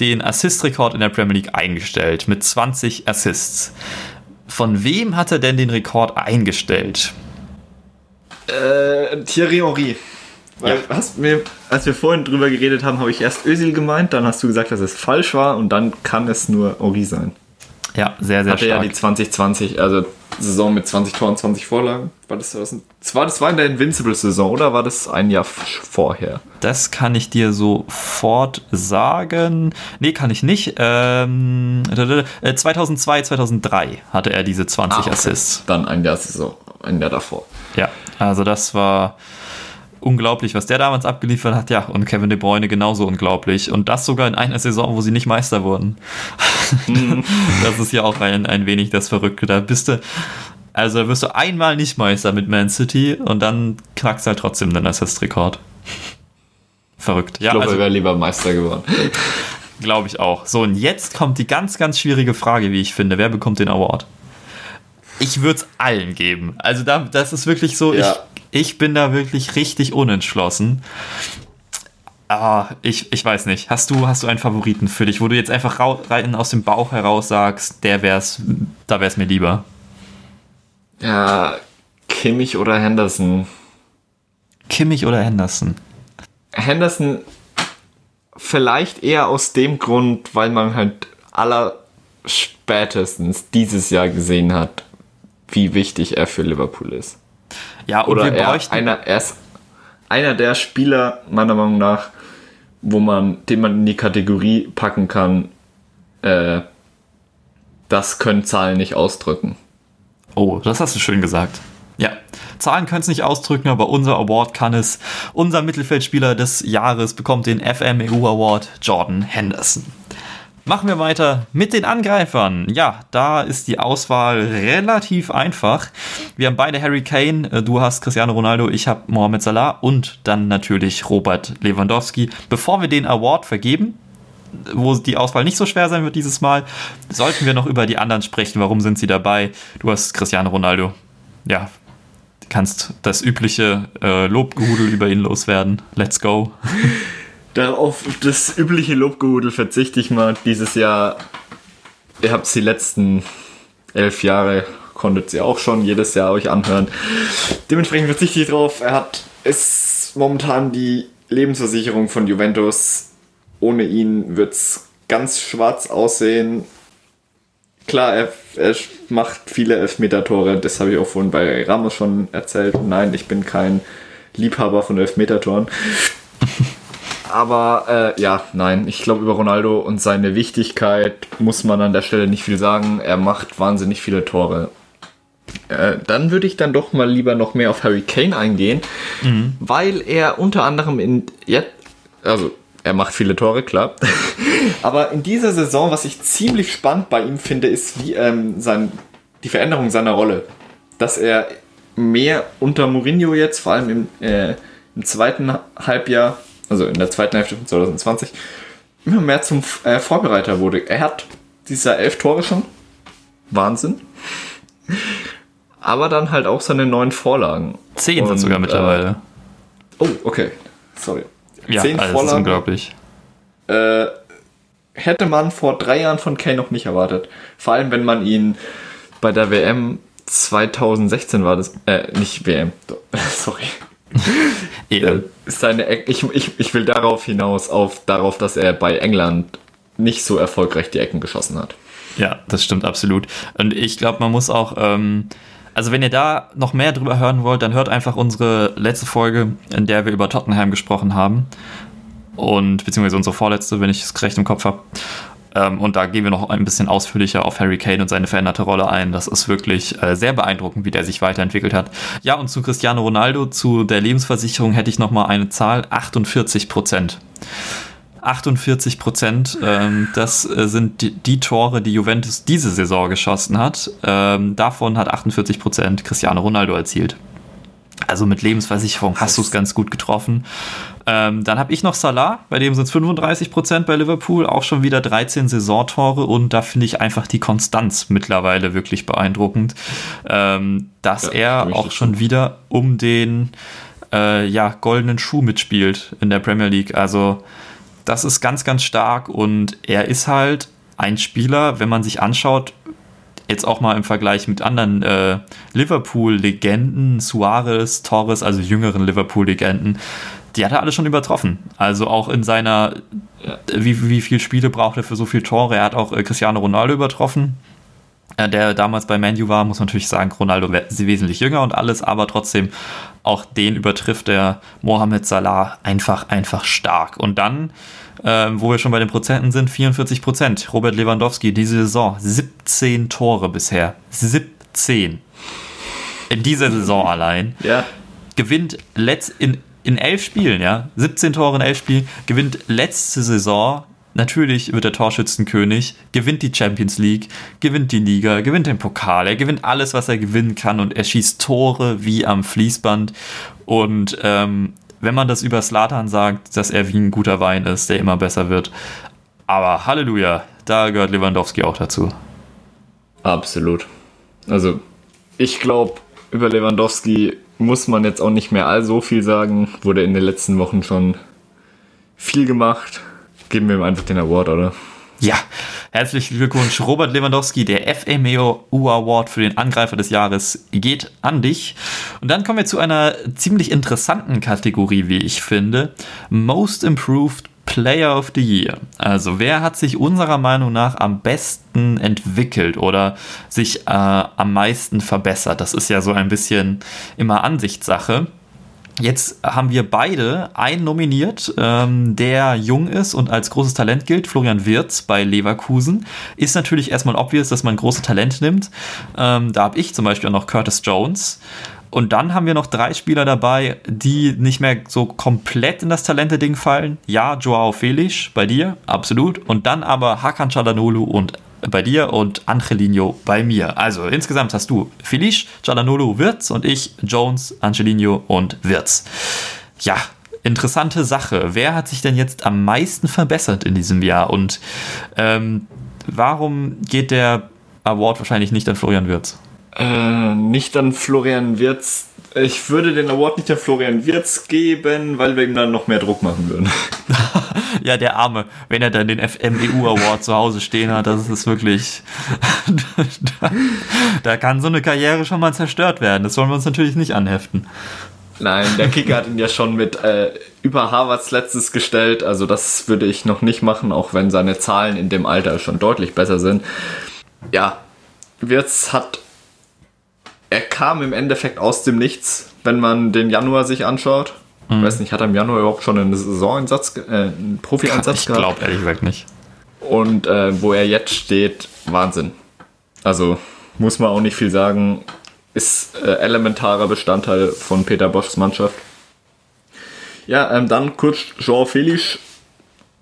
den Assist-Rekord in der Premier League eingestellt mit 20 Assists. Von wem hat er denn den Rekord eingestellt? Äh, Thierry Henry. Weil ja. hast mir, als wir vorhin drüber geredet haben, habe ich erst Özil gemeint, dann hast du gesagt, dass es falsch war und dann kann es nur Henry sein. Ja, sehr, sehr Hatte stark. ja die 2020, also Saison mit 20 Toren, 20 Vorlagen. War das, das, war, das war in der Invincible-Saison oder war das ein Jahr vorher? Das kann ich dir sofort sagen. Nee, kann ich nicht. Ähm, 2002, äh, 2003 hatte er diese 20 ah, okay. Assists. Dann ein Jahr Saison, ein Jahr davor. Ja, also das war unglaublich, was der damals abgeliefert hat. Ja, und Kevin De Bruyne genauso unglaublich. Und das sogar in einer Saison, wo sie nicht Meister wurden. Mhm. das ist ja auch ein, ein wenig das Verrückte. Da bist du, also wirst du einmal nicht Meister mit Man City und dann knackst halt trotzdem den Assist-Rekord. Verrückt. Ja, ich glaube, also, er wäre lieber Meister geworden. Glaube ich auch. So, und jetzt kommt die ganz, ganz schwierige Frage, wie ich finde. Wer bekommt den Award? Ich würde es allen geben. Also da, das ist wirklich so, ja. ich, ich bin da wirklich richtig unentschlossen. Ah, ich, ich weiß nicht. Hast du, hast du einen Favoriten für dich, wo du jetzt einfach rein aus dem Bauch heraus sagst, der wär's, da wär's mir lieber? Ja, Kimmich oder Henderson? Kimmich oder Henderson? Henderson vielleicht eher aus dem Grund, weil man halt aller spätestens dieses Jahr gesehen hat, wie wichtig er für Liverpool ist. Ja, und Oder wir bräuchten... Er, einer, er ist einer der Spieler, meiner Meinung nach, wo man, den man in die Kategorie packen kann, äh, das können Zahlen nicht ausdrücken. Oh, das hast du schön gesagt. Ja, Zahlen können es nicht ausdrücken, aber unser Award kann es. Unser Mittelfeldspieler des Jahres bekommt den FMEU Award Jordan Henderson. Machen wir weiter mit den Angreifern. Ja, da ist die Auswahl relativ einfach. Wir haben beide Harry Kane, äh, du hast Cristiano Ronaldo, ich habe Mohamed Salah und dann natürlich Robert Lewandowski. Bevor wir den Award vergeben, wo die Auswahl nicht so schwer sein wird dieses Mal, sollten wir noch über die anderen sprechen. Warum sind sie dabei? Du hast Cristiano Ronaldo. Ja, kannst das übliche äh, Lobgehudel über ihn loswerden. Let's go. Darauf das übliche Lobgehudel verzichte ich mal dieses Jahr. Ihr habt es die letzten elf Jahre, konntet sie auch schon jedes Jahr euch anhören. Dementsprechend verzichte ich drauf. Er hat, ist momentan die Lebensversicherung von Juventus. Ohne ihn wird es ganz schwarz aussehen. Klar, er, er macht viele Elfmeter-Tore. Das habe ich auch vorhin bei Ramos schon erzählt. Nein, ich bin kein Liebhaber von Elfmeter-Toren. Aber äh, ja, nein, ich glaube über Ronaldo und seine Wichtigkeit muss man an der Stelle nicht viel sagen. Er macht wahnsinnig viele Tore. Äh, dann würde ich dann doch mal lieber noch mehr auf Harry Kane eingehen, mhm. weil er unter anderem in jetzt, also er macht viele Tore, klar. Aber in dieser Saison, was ich ziemlich spannend bei ihm finde, ist wie ähm, sein, die Veränderung seiner Rolle. Dass er mehr unter Mourinho jetzt, vor allem im, äh, im zweiten Halbjahr, also in der zweiten Hälfte von 2020, immer mehr zum äh, Vorbereiter wurde. Er hat dieser elf Tore schon. Wahnsinn. Aber dann halt auch seine neun Vorlagen. Zehn sind sogar mittlerweile. Äh, oh, okay. Sorry. Ja, Zehn also Vorlagen. ist unglaublich. Äh, hätte man vor drei Jahren von Kane noch nicht erwartet. Vor allem, wenn man ihn bei der WM 2016 war das, äh, nicht WM, sorry, ja. Seine, ich, ich, ich will darauf hinaus, auf, darauf, dass er bei England nicht so erfolgreich die Ecken geschossen hat. Ja, das stimmt absolut. Und ich glaube, man muss auch, ähm, also wenn ihr da noch mehr drüber hören wollt, dann hört einfach unsere letzte Folge, in der wir über Tottenham gesprochen haben. Und beziehungsweise unsere vorletzte, wenn ich es recht im Kopf habe. Ähm, und da gehen wir noch ein bisschen ausführlicher auf Harry Kane und seine veränderte Rolle ein. Das ist wirklich äh, sehr beeindruckend, wie der sich weiterentwickelt hat. Ja, und zu Cristiano Ronaldo, zu der Lebensversicherung hätte ich noch mal eine Zahl: 48 Prozent. 48 Prozent, ähm, das äh, sind die, die, Tore, die Juventus diese Saison geschossen hat. Ähm, davon hat 48 Prozent Cristiano Ronaldo erzielt. Also mit Lebensversicherung hast du es ganz gut getroffen. Ähm, dann habe ich noch Salah, bei dem sind es 35 Prozent bei Liverpool, auch schon wieder 13 Saisontore und da finde ich einfach die Konstanz mittlerweile wirklich beeindruckend, ähm, dass ja, er auch schon wieder um den äh, ja, goldenen Schuh mitspielt in der Premier League. Also das ist ganz, ganz stark und er ist halt ein Spieler, wenn man sich anschaut, jetzt auch mal im Vergleich mit anderen äh, Liverpool-Legenden, Suarez, Torres, also jüngeren Liverpool-Legenden, die hat er alle schon übertroffen. Also auch in seiner, ja. wie, wie viele Spiele braucht er für so viele Tore? Er hat auch äh, Cristiano Ronaldo übertroffen. Äh, der damals bei Manu war, muss man natürlich sagen, Ronaldo wesentlich jünger und alles, aber trotzdem auch den übertrifft der Mohamed Salah einfach, einfach stark. Und dann, äh, wo wir schon bei den Prozenten sind, 44 Prozent. Robert Lewandowski, diese Saison, 17 Tore bisher. 17. In dieser Saison allein. Ja. Gewinnt letzt in, in elf Spielen, ja. 17 Tore in elf Spielen. Gewinnt letzte Saison Natürlich wird er Torschützenkönig, gewinnt die Champions League, gewinnt die Liga, gewinnt den Pokal, er gewinnt alles, was er gewinnen kann und er schießt Tore wie am Fließband. Und ähm, wenn man das über Slatan sagt, dass er wie ein guter Wein ist, der immer besser wird. Aber Halleluja, da gehört Lewandowski auch dazu. Absolut. Also, ich glaube, über Lewandowski muss man jetzt auch nicht mehr all so viel sagen. Wurde in den letzten Wochen schon viel gemacht geben wir ihm einfach den Award, oder? Ja, herzlichen Glückwunsch, Robert Lewandowski. Der FMEO Award für den Angreifer des Jahres geht an dich. Und dann kommen wir zu einer ziemlich interessanten Kategorie, wie ich finde. Most Improved Player of the Year. Also wer hat sich unserer Meinung nach am besten entwickelt oder sich äh, am meisten verbessert? Das ist ja so ein bisschen immer Ansichtssache. Jetzt haben wir beide einen nominiert, ähm, der jung ist und als großes Talent gilt. Florian Wirz bei Leverkusen. Ist natürlich erstmal obvious, dass man große Talent nimmt. Ähm, da habe ich zum Beispiel auch noch Curtis Jones. Und dann haben wir noch drei Spieler dabei, die nicht mehr so komplett in das Talente-Ding fallen. Ja, Joao Felix bei dir, absolut. Und dann aber Hakan Çalhanoğlu und bei dir und Angelino bei mir. Also insgesamt hast du Felice, Giananolo, Wirtz und ich Jones, Angelino und Wirtz. Ja, interessante Sache. Wer hat sich denn jetzt am meisten verbessert in diesem Jahr und ähm, warum geht der Award wahrscheinlich nicht an Florian Wirtz? Äh, nicht an Florian Wirtz. Ich würde den Award nicht an Florian Wirtz geben, weil wir ihm dann noch mehr Druck machen würden. ja, der Arme, wenn er dann den FMEU Award zu Hause stehen hat, das ist wirklich. da, da kann so eine Karriere schon mal zerstört werden. Das wollen wir uns natürlich nicht anheften. Nein, der Kicker hat ihn ja schon mit äh, über Harvards letztes gestellt. Also das würde ich noch nicht machen, auch wenn seine Zahlen in dem Alter schon deutlich besser sind. Ja, Wirtz hat er kam im Endeffekt aus dem Nichts, wenn man den Januar sich anschaut. Mhm. Ich weiß nicht, hat er im Januar überhaupt schon einen Saisoneinsatz, äh, einen Profi-Einsatz ich gehabt? Ich glaube ehrlich gesagt nicht. Und äh, wo er jetzt steht, Wahnsinn. Also muss man auch nicht viel sagen, ist äh, elementarer Bestandteil von Peter Boschs Mannschaft. Ja, ähm, dann kurz Jean Felix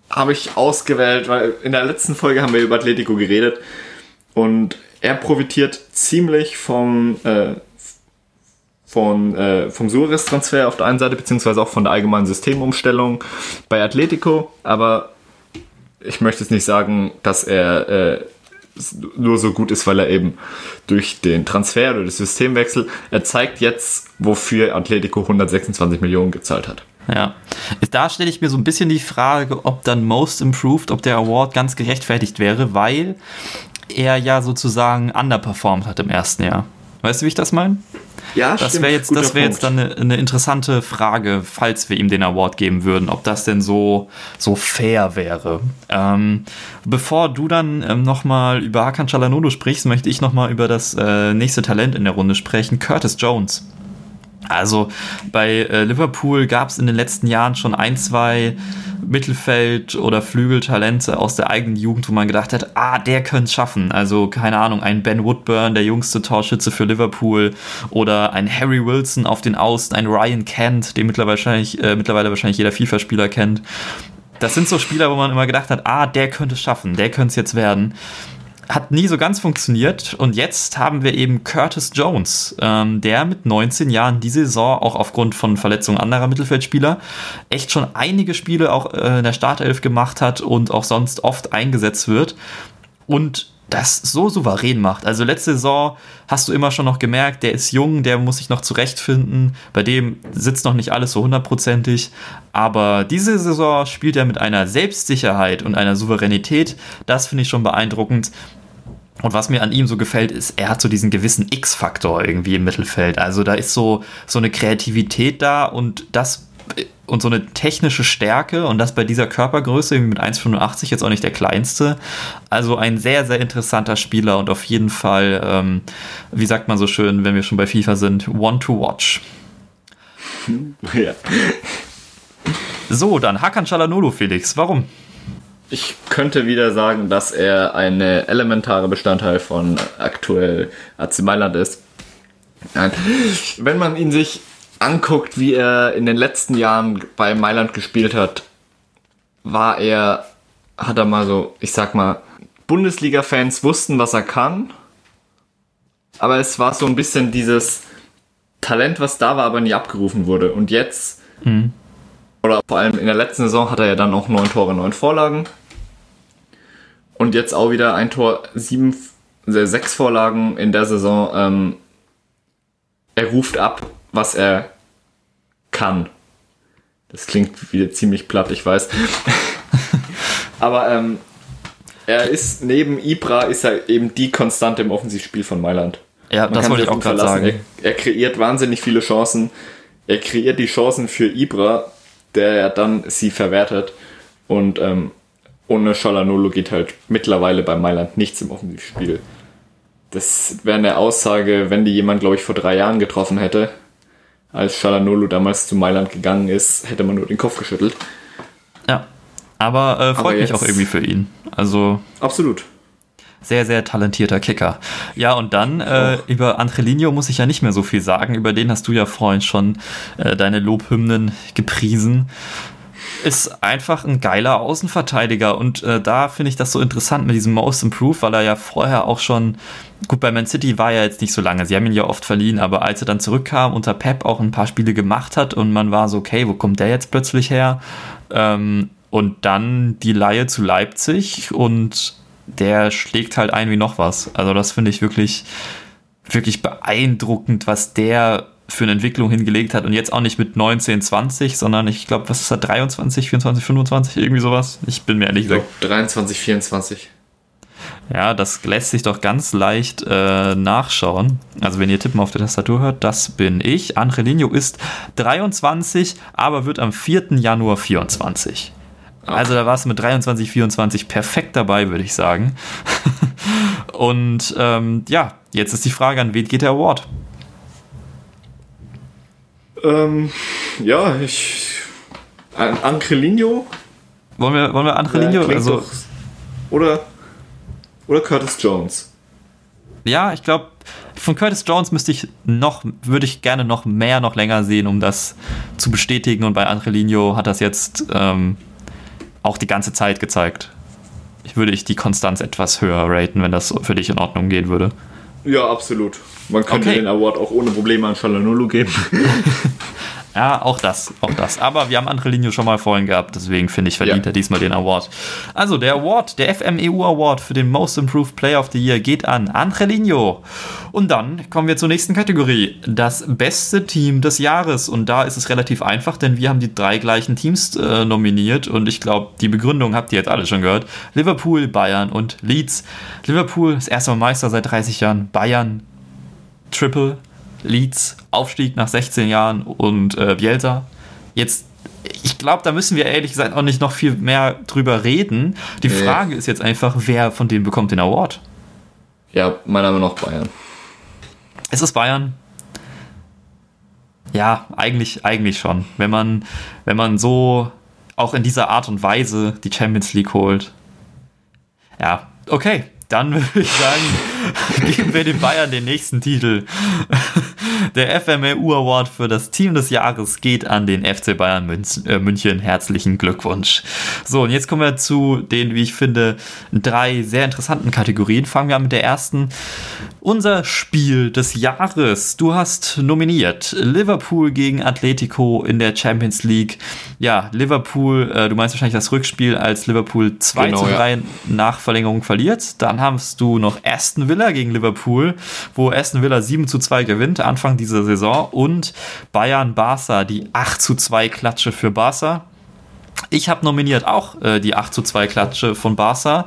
habe ich ausgewählt, weil in der letzten Folge haben wir über Atletico geredet und er profitiert ziemlich vom, äh, von, äh, vom Suarez-Transfer auf der einen Seite, beziehungsweise auch von der allgemeinen Systemumstellung bei Atletico. Aber ich möchte jetzt nicht sagen, dass er äh, nur so gut ist, weil er eben durch den Transfer oder den Systemwechsel, er zeigt jetzt, wofür Atletico 126 Millionen gezahlt hat. Ja, da stelle ich mir so ein bisschen die Frage, ob dann Most Improved, ob der Award ganz gerechtfertigt wäre, weil er ja sozusagen underperformed hat im ersten Jahr. Weißt du, wie ich das meine? Ja, das wäre jetzt, das wär jetzt dann eine, eine, interessante Frage, falls wir ihm den Award geben würden, ob das denn so, so fair wäre. Ähm, bevor du dann ähm, nochmal über Hakan Çalhanoğlu sprichst, möchte ich nochmal über das äh, nächste Talent in der Runde sprechen, Curtis Jones. Also bei äh, Liverpool gab es in den letzten Jahren schon ein, zwei Mittelfeld- oder Flügeltalente aus der eigenen Jugend, wo man gedacht hat, ah, der könnte es schaffen. Also, keine Ahnung, ein Ben Woodburn, der jüngste Torschütze für Liverpool, oder ein Harry Wilson auf den Außen, ein Ryan Kent, den mittlerweile wahrscheinlich, äh, mittlerweile wahrscheinlich jeder FIFA-Spieler kennt. Das sind so Spieler, wo man immer gedacht hat, ah, der könnte es schaffen, der könnte es jetzt werden. Hat nie so ganz funktioniert. Und jetzt haben wir eben Curtis Jones, ähm, der mit 19 Jahren die Saison auch aufgrund von Verletzungen anderer Mittelfeldspieler echt schon einige Spiele auch äh, in der Startelf gemacht hat und auch sonst oft eingesetzt wird. Und das so souverän macht. Also letzte Saison hast du immer schon noch gemerkt, der ist jung, der muss sich noch zurechtfinden. Bei dem sitzt noch nicht alles so hundertprozentig. Aber diese Saison spielt er mit einer Selbstsicherheit und einer Souveränität. Das finde ich schon beeindruckend. Und was mir an ihm so gefällt, ist, er hat so diesen gewissen X-Faktor irgendwie im Mittelfeld. Also da ist so, so eine Kreativität da und das und so eine technische Stärke und das bei dieser Körpergröße mit 1,85 jetzt auch nicht der kleinste. Also ein sehr, sehr interessanter Spieler und auf jeden Fall, ähm, wie sagt man so schön, wenn wir schon bei FIFA sind, one to watch. Ja. So, dann Hakan Chalanolo, Felix. Warum? Ich könnte wieder sagen, dass er ein elementarer Bestandteil von aktuell AC Mailand ist. Wenn man ihn sich anguckt, wie er in den letzten Jahren bei Mailand gespielt hat, war er, hat er mal so, ich sag mal, Bundesliga-Fans wussten, was er kann. Aber es war so ein bisschen dieses Talent, was da war, aber nie abgerufen wurde. Und jetzt, mhm. Oder vor allem in der letzten Saison, hat er ja dann auch neun Tore, neun Vorlagen. Und jetzt auch wieder ein Tor, sieben, äh, sechs Vorlagen in der Saison. Ähm, er ruft ab was er kann. Das klingt wieder ziemlich platt, ich weiß. Aber ähm, er ist neben Ibra ist er eben die Konstante im Offensivspiel von Mailand. Ja, Man das wollte ich auch gerade sagen. Er, er, kreiert wahnsinnig viele Chancen. Er kreiert die Chancen für Ibra, der ja dann sie verwertet. Und ähm, ohne Scholanolo geht halt mittlerweile bei Mailand nichts im Offensivspiel. Das wäre eine Aussage, wenn die jemand, glaube ich, vor drei Jahren getroffen hätte, als Shalanolo damals zu Mailand gegangen ist, hätte man nur den Kopf geschüttelt. Ja, aber äh, freut aber mich auch irgendwie für ihn. Also absolut. Sehr, sehr talentierter Kicker. Ja, und dann äh, über Angelino muss ich ja nicht mehr so viel sagen. Über den hast du ja vorhin schon äh, deine Lobhymnen gepriesen ist einfach ein geiler Außenverteidiger und äh, da finde ich das so interessant mit diesem Most Improved, weil er ja vorher auch schon, gut, bei Man City war er jetzt nicht so lange, sie haben ihn ja oft verliehen, aber als er dann zurückkam, unter Pep auch ein paar Spiele gemacht hat und man war so, okay, wo kommt der jetzt plötzlich her? Ähm, und dann die Laie zu Leipzig und der schlägt halt ein wie noch was. Also das finde ich wirklich, wirklich beeindruckend, was der für eine Entwicklung hingelegt hat und jetzt auch nicht mit 19, 20, sondern ich glaube, was ist da, 23, 24, 25, irgendwie sowas? Ich bin mir ehrlich gesagt. 23, 24. Ja, das lässt sich doch ganz leicht äh, nachschauen. Also wenn ihr Tippen auf der Tastatur hört, das bin ich. Angelino ist 23, aber wird am 4. Januar 24. Also da warst du mit 23, 24 perfekt dabei, würde ich sagen. Und ähm, ja, jetzt ist die Frage, an wen geht der Award? Ähm, ja, ich. An Angelino. Wollen wir, wollen wir Angelino? Ja, also, doch, oder, oder Curtis Jones. Ja, ich glaube, von Curtis Jones müsste ich noch, würde ich gerne noch mehr, noch länger sehen, um das zu bestätigen. Und bei Angelino hat das jetzt ähm, auch die ganze Zeit gezeigt. Ich würde ich die Konstanz etwas höher raten, wenn das für dich in Ordnung gehen würde. Ja, absolut. Man könnte okay. den Award auch ohne Probleme an Shalanulu geben. Ja, auch das, auch das. Aber wir haben andere Linie schon mal vorhin gehabt, deswegen finde ich, verdient ja. er diesmal den Award. Also, der Award, der FMEU Award für den Most Improved Player of the Year geht an Angelino. Und dann kommen wir zur nächsten Kategorie. Das beste Team des Jahres. Und da ist es relativ einfach, denn wir haben die drei gleichen Teams äh, nominiert und ich glaube, die Begründung habt ihr jetzt alle schon gehört. Liverpool, Bayern und Leeds. Liverpool ist erstmal Meister seit 30 Jahren. Bayern Triple Leeds, Aufstieg nach 16 Jahren und äh, Bielsa. Jetzt, ich glaube, da müssen wir ehrlich gesagt auch nicht noch viel mehr drüber reden. Die nee. Frage ist jetzt einfach, wer von denen bekommt den Award? Ja, meiner Meinung nach Bayern. Ist es Bayern? Ja, eigentlich, eigentlich schon. Wenn man, wenn man so auch in dieser Art und Weise die Champions League holt. Ja, okay, dann würde ich sagen, geben wir den Bayern den nächsten Titel. Der FMU Award für das Team des Jahres geht an den FC Bayern München. Herzlichen Glückwunsch. So, und jetzt kommen wir zu den, wie ich finde, drei sehr interessanten Kategorien. Fangen wir an mit der ersten. Unser Spiel des Jahres. Du hast nominiert Liverpool gegen Atletico in der Champions League. Ja, Liverpool, äh, du meinst wahrscheinlich das Rückspiel, als Liverpool 2 genau, zu 3 ja. nach Verlängerung verliert. Dann hast du noch Aston Villa gegen Liverpool, wo Aston Villa 7 zu 2 gewinnt, Anfang dieser Saison. Und Bayern Barca, die 8 zu 2 Klatsche für Barca. Ich habe nominiert auch äh, die 8 zu 2 Klatsche von Barca.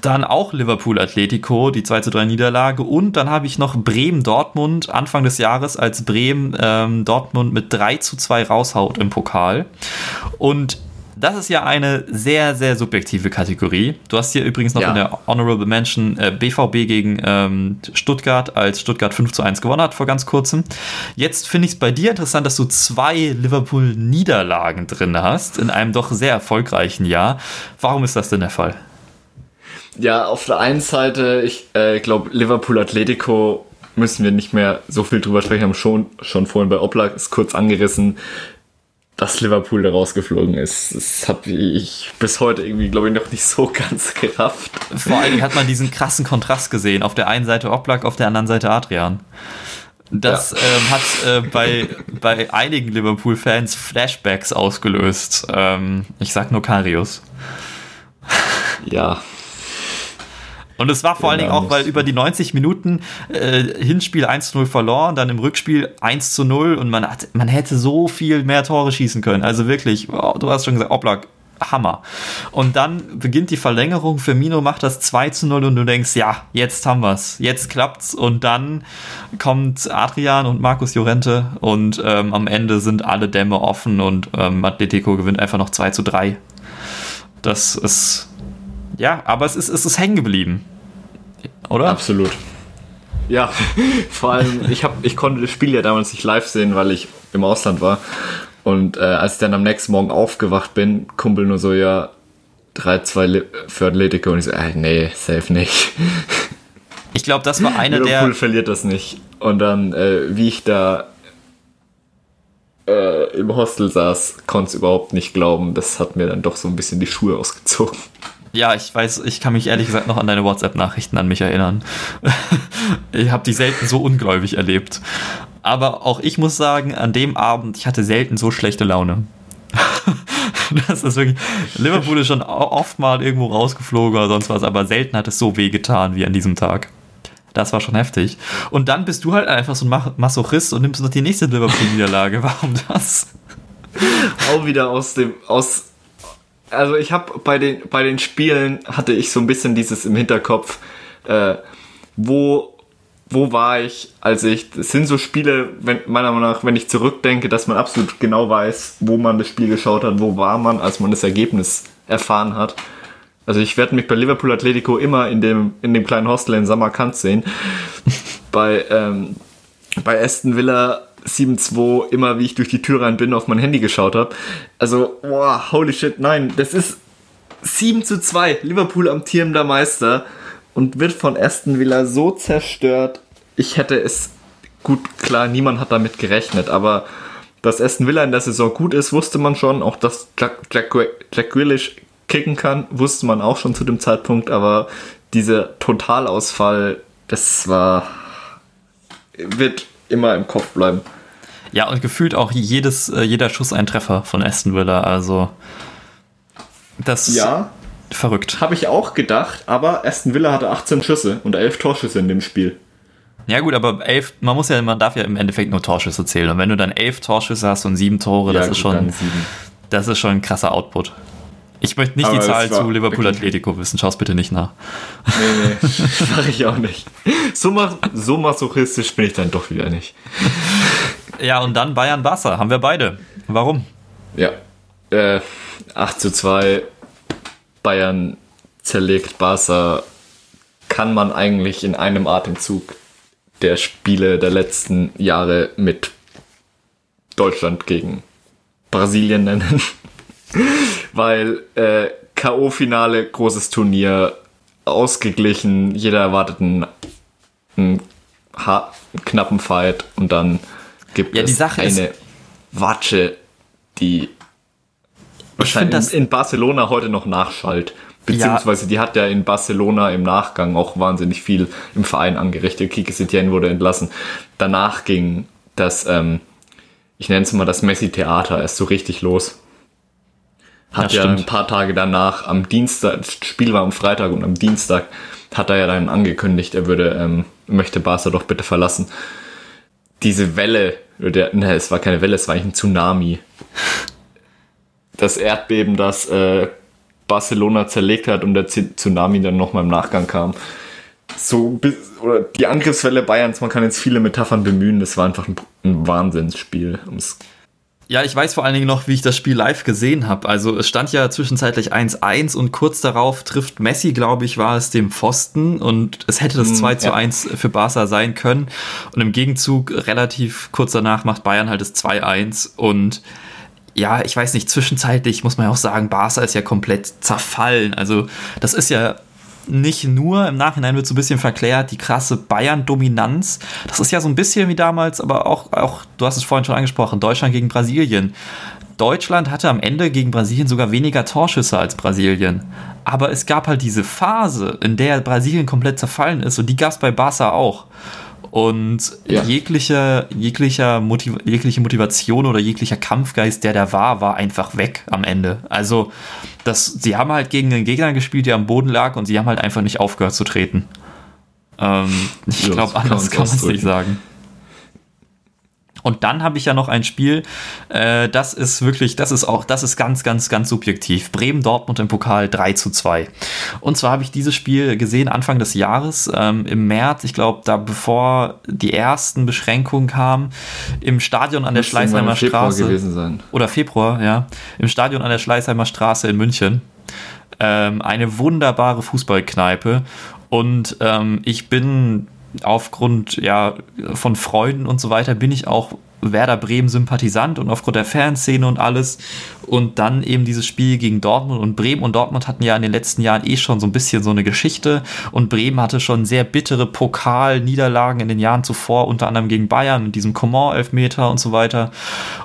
Dann auch Liverpool Atletico, die 2 zu 3 Niederlage. Und dann habe ich noch Bremen Dortmund Anfang des Jahres, als Bremen ähm, Dortmund mit 3 zu 2 raushaut im Pokal. Und das ist ja eine sehr, sehr subjektive Kategorie. Du hast hier übrigens noch ja. in der Honorable Mention äh, BVB gegen ähm, Stuttgart, als Stuttgart 5 zu 1 gewonnen hat vor ganz kurzem. Jetzt finde ich es bei dir interessant, dass du zwei Liverpool-Niederlagen drin hast, in einem doch sehr erfolgreichen Jahr. Warum ist das denn der Fall? Ja, auf der einen Seite, ich äh, glaube, Liverpool Atletico müssen wir nicht mehr so viel drüber sprechen, haben schon, schon vorhin bei Oblak ist kurz angerissen dass Liverpool da rausgeflogen ist. Das habe ich bis heute irgendwie, glaube ich, noch nicht so ganz gerafft. Vor allen Dingen hat man diesen krassen Kontrast gesehen. Auf der einen Seite Oblak, auf der anderen Seite Adrian. Das ja. ähm, hat äh, bei, bei einigen Liverpool-Fans Flashbacks ausgelöst. Ähm, ich sag nur Karius. Ja, und es war vor allen Dingen auch, weil über die 90 Minuten äh, Hinspiel 1 zu 0 verloren, dann im Rückspiel 1 zu 0 und man, hat, man hätte so viel mehr Tore schießen können. Also wirklich, oh, du hast schon gesagt, Oblak, Hammer. Und dann beginnt die Verlängerung, Firmino macht das 2 zu 0 und du denkst, ja, jetzt haben wir's, jetzt klappt's. Und dann kommt Adrian und Markus Jorente und ähm, am Ende sind alle Dämme offen und ähm, Atletico gewinnt einfach noch 2 zu 3. Das ist ja, aber es ist, es ist hängen geblieben. Oder? Absolut. Ja, vor allem, ich, hab, ich konnte das Spiel ja damals nicht live sehen, weil ich im Ausland war. Und äh, als ich dann am nächsten Morgen aufgewacht bin, Kumpel nur so, ja, 3-2 für Atletico. Und ich so, äh, nee, safe nicht. Ich glaube, das war eine Liverpool der. Liverpool verliert das nicht. Und dann, äh, wie ich da äh, im Hostel saß, konnte es überhaupt nicht glauben. Das hat mir dann doch so ein bisschen die Schuhe ausgezogen. Ja, ich weiß, ich kann mich ehrlich gesagt noch an deine WhatsApp-Nachrichten an mich erinnern. ich habe die selten so ungläubig erlebt. Aber auch ich muss sagen, an dem Abend, ich hatte selten so schlechte Laune. das ist wirklich. Liverpool ist schon oft mal irgendwo rausgeflogen oder sonst was, aber selten hat es so weh getan wie an diesem Tag. Das war schon heftig. Und dann bist du halt einfach so ein Masochist und nimmst noch die nächste Liverpool-Niederlage. Warum das? Auch wieder aus dem, aus also ich habe bei den, bei den Spielen hatte ich so ein bisschen dieses im Hinterkopf, äh, wo, wo war ich, als ich, das sind so Spiele, wenn, meiner Meinung nach, wenn ich zurückdenke, dass man absolut genau weiß, wo man das Spiel geschaut hat, wo war man, als man das Ergebnis erfahren hat. Also ich werde mich bei Liverpool Atletico immer in dem, in dem kleinen Hostel in Samarkand sehen. bei, ähm, bei Aston Villa 7-2 immer, wie ich durch die Tür rein bin, auf mein Handy geschaut habe. Also, boah, holy shit, nein, das ist 7 zu 2, Liverpool amtierender Meister und wird von Aston Villa so zerstört. Ich hätte es, gut, klar, niemand hat damit gerechnet, aber dass Aston Villa in der Saison gut ist, wusste man schon. Auch dass Jack, Jack, Jack Grealish kicken kann, wusste man auch schon zu dem Zeitpunkt, aber dieser Totalausfall, das war, wird immer im Kopf bleiben. Ja, und gefühlt auch jedes, äh, jeder Schuss ein Treffer von Aston Villa. Also, das ja, verrückt. Habe ich auch gedacht, aber Aston Villa hatte 18 Schüsse und 11 Torschüsse in dem Spiel. Ja gut, aber elf, man muss ja, man darf ja im Endeffekt nur Torschüsse zählen. Und wenn du dann elf Torschüsse hast und sieben Tore, ja, das gut, ist schon, das ist schon ein krasser Output. Ich möchte nicht aber die Zahl zu Liverpool Atletico wissen, schau's bitte nicht nach. Nee, nee, mache ich auch nicht. So, mach, so masochistisch bin ich dann doch wieder nicht. Ja, und dann Bayern Barca, haben wir beide. Warum? Ja, äh, 8 zu 2, Bayern zerlegt Barca, kann man eigentlich in einem Atemzug der Spiele der letzten Jahre mit Deutschland gegen Brasilien nennen. Weil äh, K.O.-Finale, großes Turnier, ausgeglichen, jeder erwartet ein, ein knappen Fight und dann gibt ja, es eine Watsche, die wahrscheinlich in, in, Barcelona heute noch nachschallt. Beziehungsweise ja. die hat ja in Barcelona im Nachgang auch wahnsinnig viel im Verein angerichtet. Kike Setien wurde entlassen. Danach ging das, ähm, ich nenne es mal das Messi-Theater, erst so richtig los. Hat ja, ja ein paar Tage danach am Dienstag, das Spiel war am Freitag und am Dienstag hat er ja dann angekündigt, er würde, ähm, möchte Barca doch bitte verlassen. Diese Welle, oder, ne, es war keine Welle, es war eigentlich ein Tsunami. Das Erdbeben, das äh, Barcelona zerlegt hat und der Tsunami dann nochmal im Nachgang kam. So, oder die Angriffswelle Bayerns, man kann jetzt viele Metaphern bemühen, das war einfach ein, ein Wahnsinnsspiel, um es ja, ich weiß vor allen Dingen noch, wie ich das Spiel live gesehen habe. Also es stand ja zwischenzeitlich 1-1 und kurz darauf trifft Messi, glaube ich, war es dem Pfosten und es hätte das 2 hm, zu 1 für Barca sein können. Und im Gegenzug, relativ kurz danach, macht Bayern halt das 2-1 und ja, ich weiß nicht, zwischenzeitlich muss man ja auch sagen, Barca ist ja komplett zerfallen. Also das ist ja nicht nur, im Nachhinein wird so ein bisschen verklärt, die krasse Bayern-Dominanz. Das ist ja so ein bisschen wie damals, aber auch, auch, du hast es vorhin schon angesprochen, Deutschland gegen Brasilien. Deutschland hatte am Ende gegen Brasilien sogar weniger Torschüsse als Brasilien. Aber es gab halt diese Phase, in der Brasilien komplett zerfallen ist und die gab es bei Barca auch. Und ja. jegliche, jeglicher Motiv jegliche Motivation oder jeglicher Kampfgeist, der da war, war einfach weg am Ende. Also, das, sie haben halt gegen einen Gegner gespielt, der am Boden lag und sie haben halt einfach nicht aufgehört zu treten. Ähm, ich glaube, anders kann man es nicht sagen. Und dann habe ich ja noch ein Spiel, äh, das ist wirklich, das ist auch, das ist ganz, ganz, ganz subjektiv. Bremen-Dortmund im Pokal 3 zu 2. Und zwar habe ich dieses Spiel gesehen Anfang des Jahres, ähm, im März, ich glaube, da bevor die ersten Beschränkungen kamen, im Stadion an der Schleißheimer Straße. Gewesen sein. Oder Februar, ja. Im Stadion an der Schleißheimer Straße in München. Ähm, eine wunderbare Fußballkneipe. Und ähm, ich bin aufgrund ja, von Freunden und so weiter bin ich auch Werder Bremen Sympathisant und aufgrund der Fanszene und alles. Und dann eben dieses Spiel gegen Dortmund und Bremen und Dortmund hatten ja in den letzten Jahren eh schon so ein bisschen so eine Geschichte und Bremen hatte schon sehr bittere Pokalniederlagen in den Jahren zuvor, unter anderem gegen Bayern mit diesem Coman-Elfmeter und so weiter.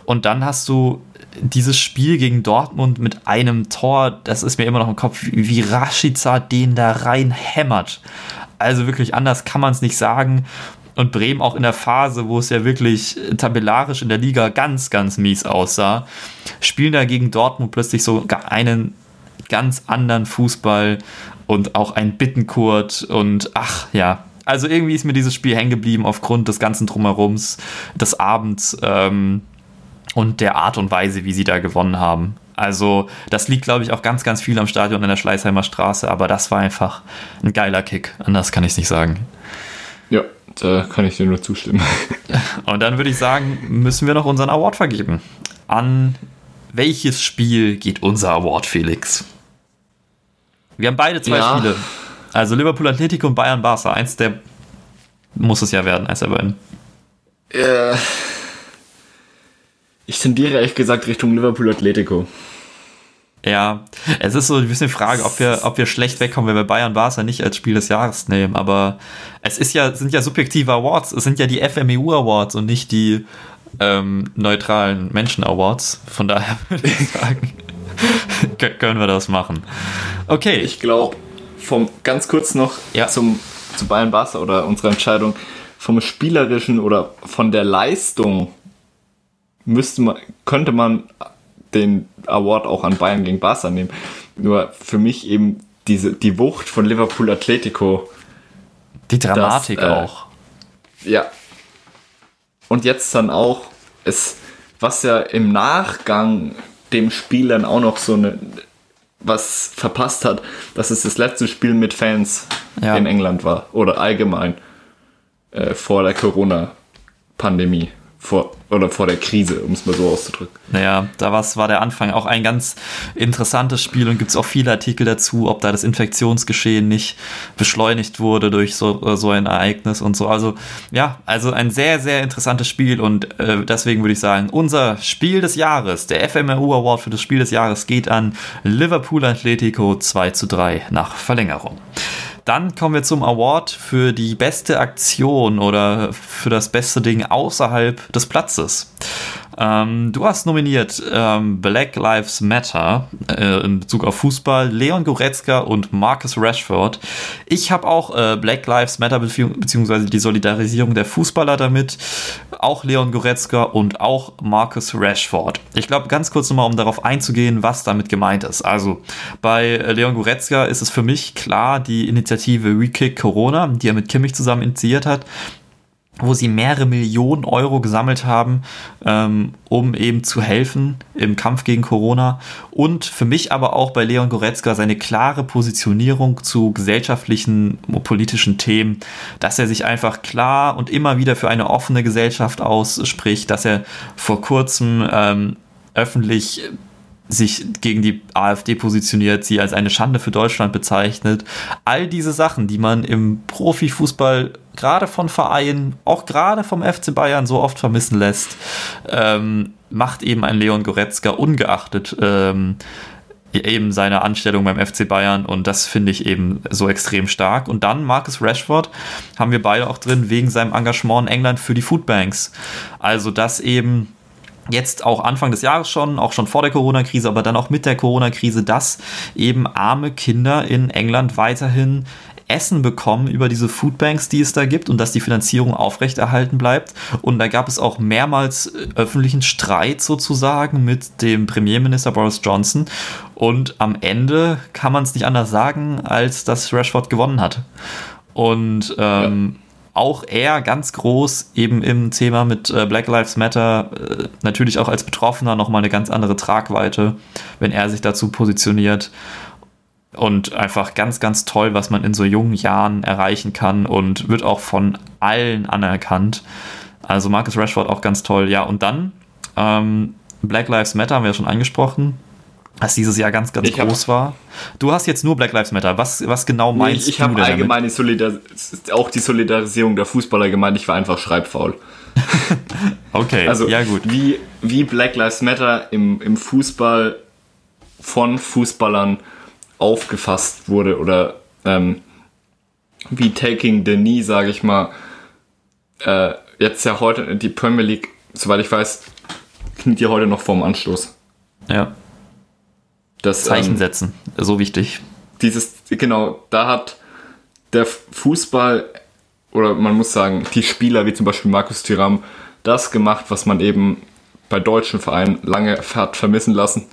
Und dann hast du dieses Spiel gegen Dortmund mit einem Tor, das ist mir immer noch im Kopf, wie Rashica den da rein hämmert. Also wirklich anders kann man es nicht sagen. Und Bremen auch in der Phase, wo es ja wirklich tabellarisch in der Liga ganz, ganz mies aussah, spielen dagegen Dortmund plötzlich so einen ganz anderen Fußball und auch ein Bittenkurt und ach ja, also irgendwie ist mir dieses Spiel hängen geblieben aufgrund des ganzen Drumherums, des Abends ähm, und der Art und Weise, wie sie da gewonnen haben. Also das liegt, glaube ich, auch ganz, ganz viel am Stadion in der Schleißheimer Straße, aber das war einfach ein geiler Kick. Anders kann ich es nicht sagen. Ja, da kann ich dir nur zustimmen. Und dann würde ich sagen, müssen wir noch unseren Award vergeben. An welches Spiel geht unser Award, Felix? Wir haben beide zwei ja. Spiele. Also Liverpool Atletico und Bayern Barca. Eins der muss es ja werden, eins der beiden. Äh, ich tendiere ehrlich gesagt Richtung Liverpool Atletico. Ja, es ist so ein bisschen die Frage, ob wir, ob wir schlecht wegkommen, wenn wir Bayern Barca nicht als Spiel des Jahres nehmen. Aber es ist ja, sind ja subjektive Awards. Es sind ja die FMEU Awards und nicht die ähm, neutralen Menschen Awards. Von daher würde ich sagen, können wir das machen. Okay. Ich glaube, vom ganz kurz noch ja. zum, zu Bayern Barca oder unserer Entscheidung vom spielerischen oder von der Leistung müsste man, könnte man den Award auch an Bayern gegen Barca nehmen. Nur für mich eben diese, die Wucht von Liverpool Atletico. Die Dramatik das, äh, auch. Ja. Und jetzt dann auch, es, was ja im Nachgang dem Spiel dann auch noch so eine, was verpasst hat, dass es das letzte Spiel mit Fans ja. in England war. Oder allgemein äh, vor der Corona-Pandemie vor, oder vor der Krise, um es mal so auszudrücken. Naja, da war der Anfang auch ein ganz interessantes Spiel und gibt es auch viele Artikel dazu, ob da das Infektionsgeschehen nicht beschleunigt wurde durch so, äh, so ein Ereignis und so. Also ja, also ein sehr, sehr interessantes Spiel und äh, deswegen würde ich sagen, unser Spiel des Jahres, der FMRU Award für das Spiel des Jahres geht an Liverpool Atletico 2 zu 3 nach Verlängerung. Dann kommen wir zum Award für die beste Aktion oder für das beste Ding außerhalb des Platzes. Ähm, du hast nominiert ähm, Black Lives Matter äh, in Bezug auf Fußball, Leon Goretzka und Marcus Rashford. Ich habe auch äh, Black Lives Matter beziehungsweise die Solidarisierung der Fußballer damit, auch Leon Goretzka und auch Marcus Rashford. Ich glaube, ganz kurz nochmal, um darauf einzugehen, was damit gemeint ist. Also bei Leon Goretzka ist es für mich klar die Initiative We Kick Corona, die er mit Kimmich zusammen initiiert hat wo sie mehrere Millionen Euro gesammelt haben, ähm, um eben zu helfen im Kampf gegen Corona. Und für mich aber auch bei Leon Goretzka seine klare Positionierung zu gesellschaftlichen, politischen Themen, dass er sich einfach klar und immer wieder für eine offene Gesellschaft ausspricht, dass er vor kurzem ähm, öffentlich sich gegen die AfD positioniert, sie als eine Schande für Deutschland bezeichnet. All diese Sachen, die man im Profifußball gerade von Vereinen, auch gerade vom FC Bayern so oft vermissen lässt, ähm, macht eben ein Leon Goretzka ungeachtet ähm, eben seine Anstellung beim FC Bayern und das finde ich eben so extrem stark. Und dann Marcus Rashford haben wir beide auch drin wegen seinem Engagement in England für die Foodbanks. Also das eben jetzt auch Anfang des Jahres schon, auch schon vor der Corona-Krise, aber dann auch mit der Corona-Krise, dass eben arme Kinder in England weiterhin Essen bekommen über diese Foodbanks, die es da gibt und dass die Finanzierung aufrechterhalten bleibt. Und da gab es auch mehrmals äh, öffentlichen Streit sozusagen mit dem Premierminister Boris Johnson. Und am Ende kann man es nicht anders sagen, als dass Rashford gewonnen hat. Und ähm, ja auch er ganz groß eben im Thema mit äh, Black Lives Matter, äh, natürlich auch als Betroffener nochmal eine ganz andere Tragweite, wenn er sich dazu positioniert. Und einfach ganz, ganz toll, was man in so jungen Jahren erreichen kann und wird auch von allen anerkannt. Also Marcus Rashford auch ganz toll. Ja, und dann ähm, Black Lives Matter haben wir ja schon angesprochen was dieses Jahr ganz, ganz ich groß war. Du hast jetzt nur Black Lives Matter. Was, was genau meinst nee, ich, ich du? Ich habe allgemein Solidar auch die Solidarisierung der Fußballer gemeint. Ich war einfach schreibfaul. okay, also, ja gut. Wie, wie Black Lives Matter im, im Fußball von Fußballern aufgefasst wurde oder ähm, wie Taking the Knee, sage ich mal, äh, jetzt ja heute die Premier League, soweit ich weiß, kniet ihr heute noch vorm Anschluss. Ja. Das, Zeichen ähm, setzen, so wichtig. Dieses, genau, da hat der Fußball oder man muss sagen, die Spieler wie zum Beispiel Markus Thuram das gemacht, was man eben bei deutschen Vereinen lange hat vermissen lassen,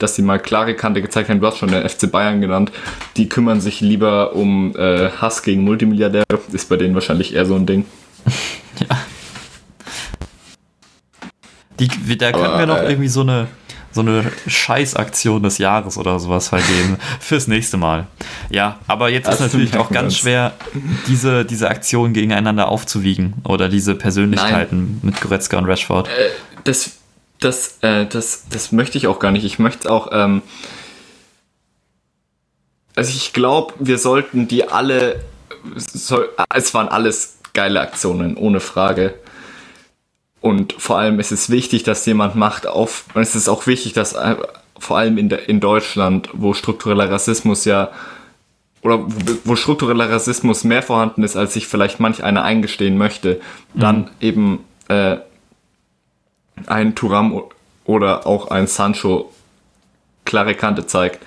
dass sie mal klare Kante gezeigt haben. Du hast schon den FC Bayern genannt. Die kümmern sich lieber um äh, Hass gegen Multimilliardäre. Ist bei denen wahrscheinlich eher so ein Ding. ja. Die, da könnten wir noch äh, irgendwie so eine so eine Scheißaktion des Jahres oder sowas vergeben fürs nächste Mal. Ja, aber jetzt das ist natürlich auch ganz schwer, diese, diese Aktionen gegeneinander aufzuwiegen oder diese Persönlichkeiten Nein. mit Goretzka und Rashford. Äh, das, das, äh, das, das möchte ich auch gar nicht. Ich möchte auch. Ähm, also ich glaube, wir sollten die alle. Soll, es waren alles geile Aktionen, ohne Frage. Und vor allem ist es wichtig, dass jemand macht auf, und es ist auch wichtig, dass äh, vor allem in, de, in Deutschland, wo struktureller Rassismus ja, oder wo, wo, struktureller Rassismus mehr vorhanden ist, als sich vielleicht manch einer eingestehen möchte, mhm. dann eben äh, ein Turam oder auch ein Sancho klare Kante zeigt.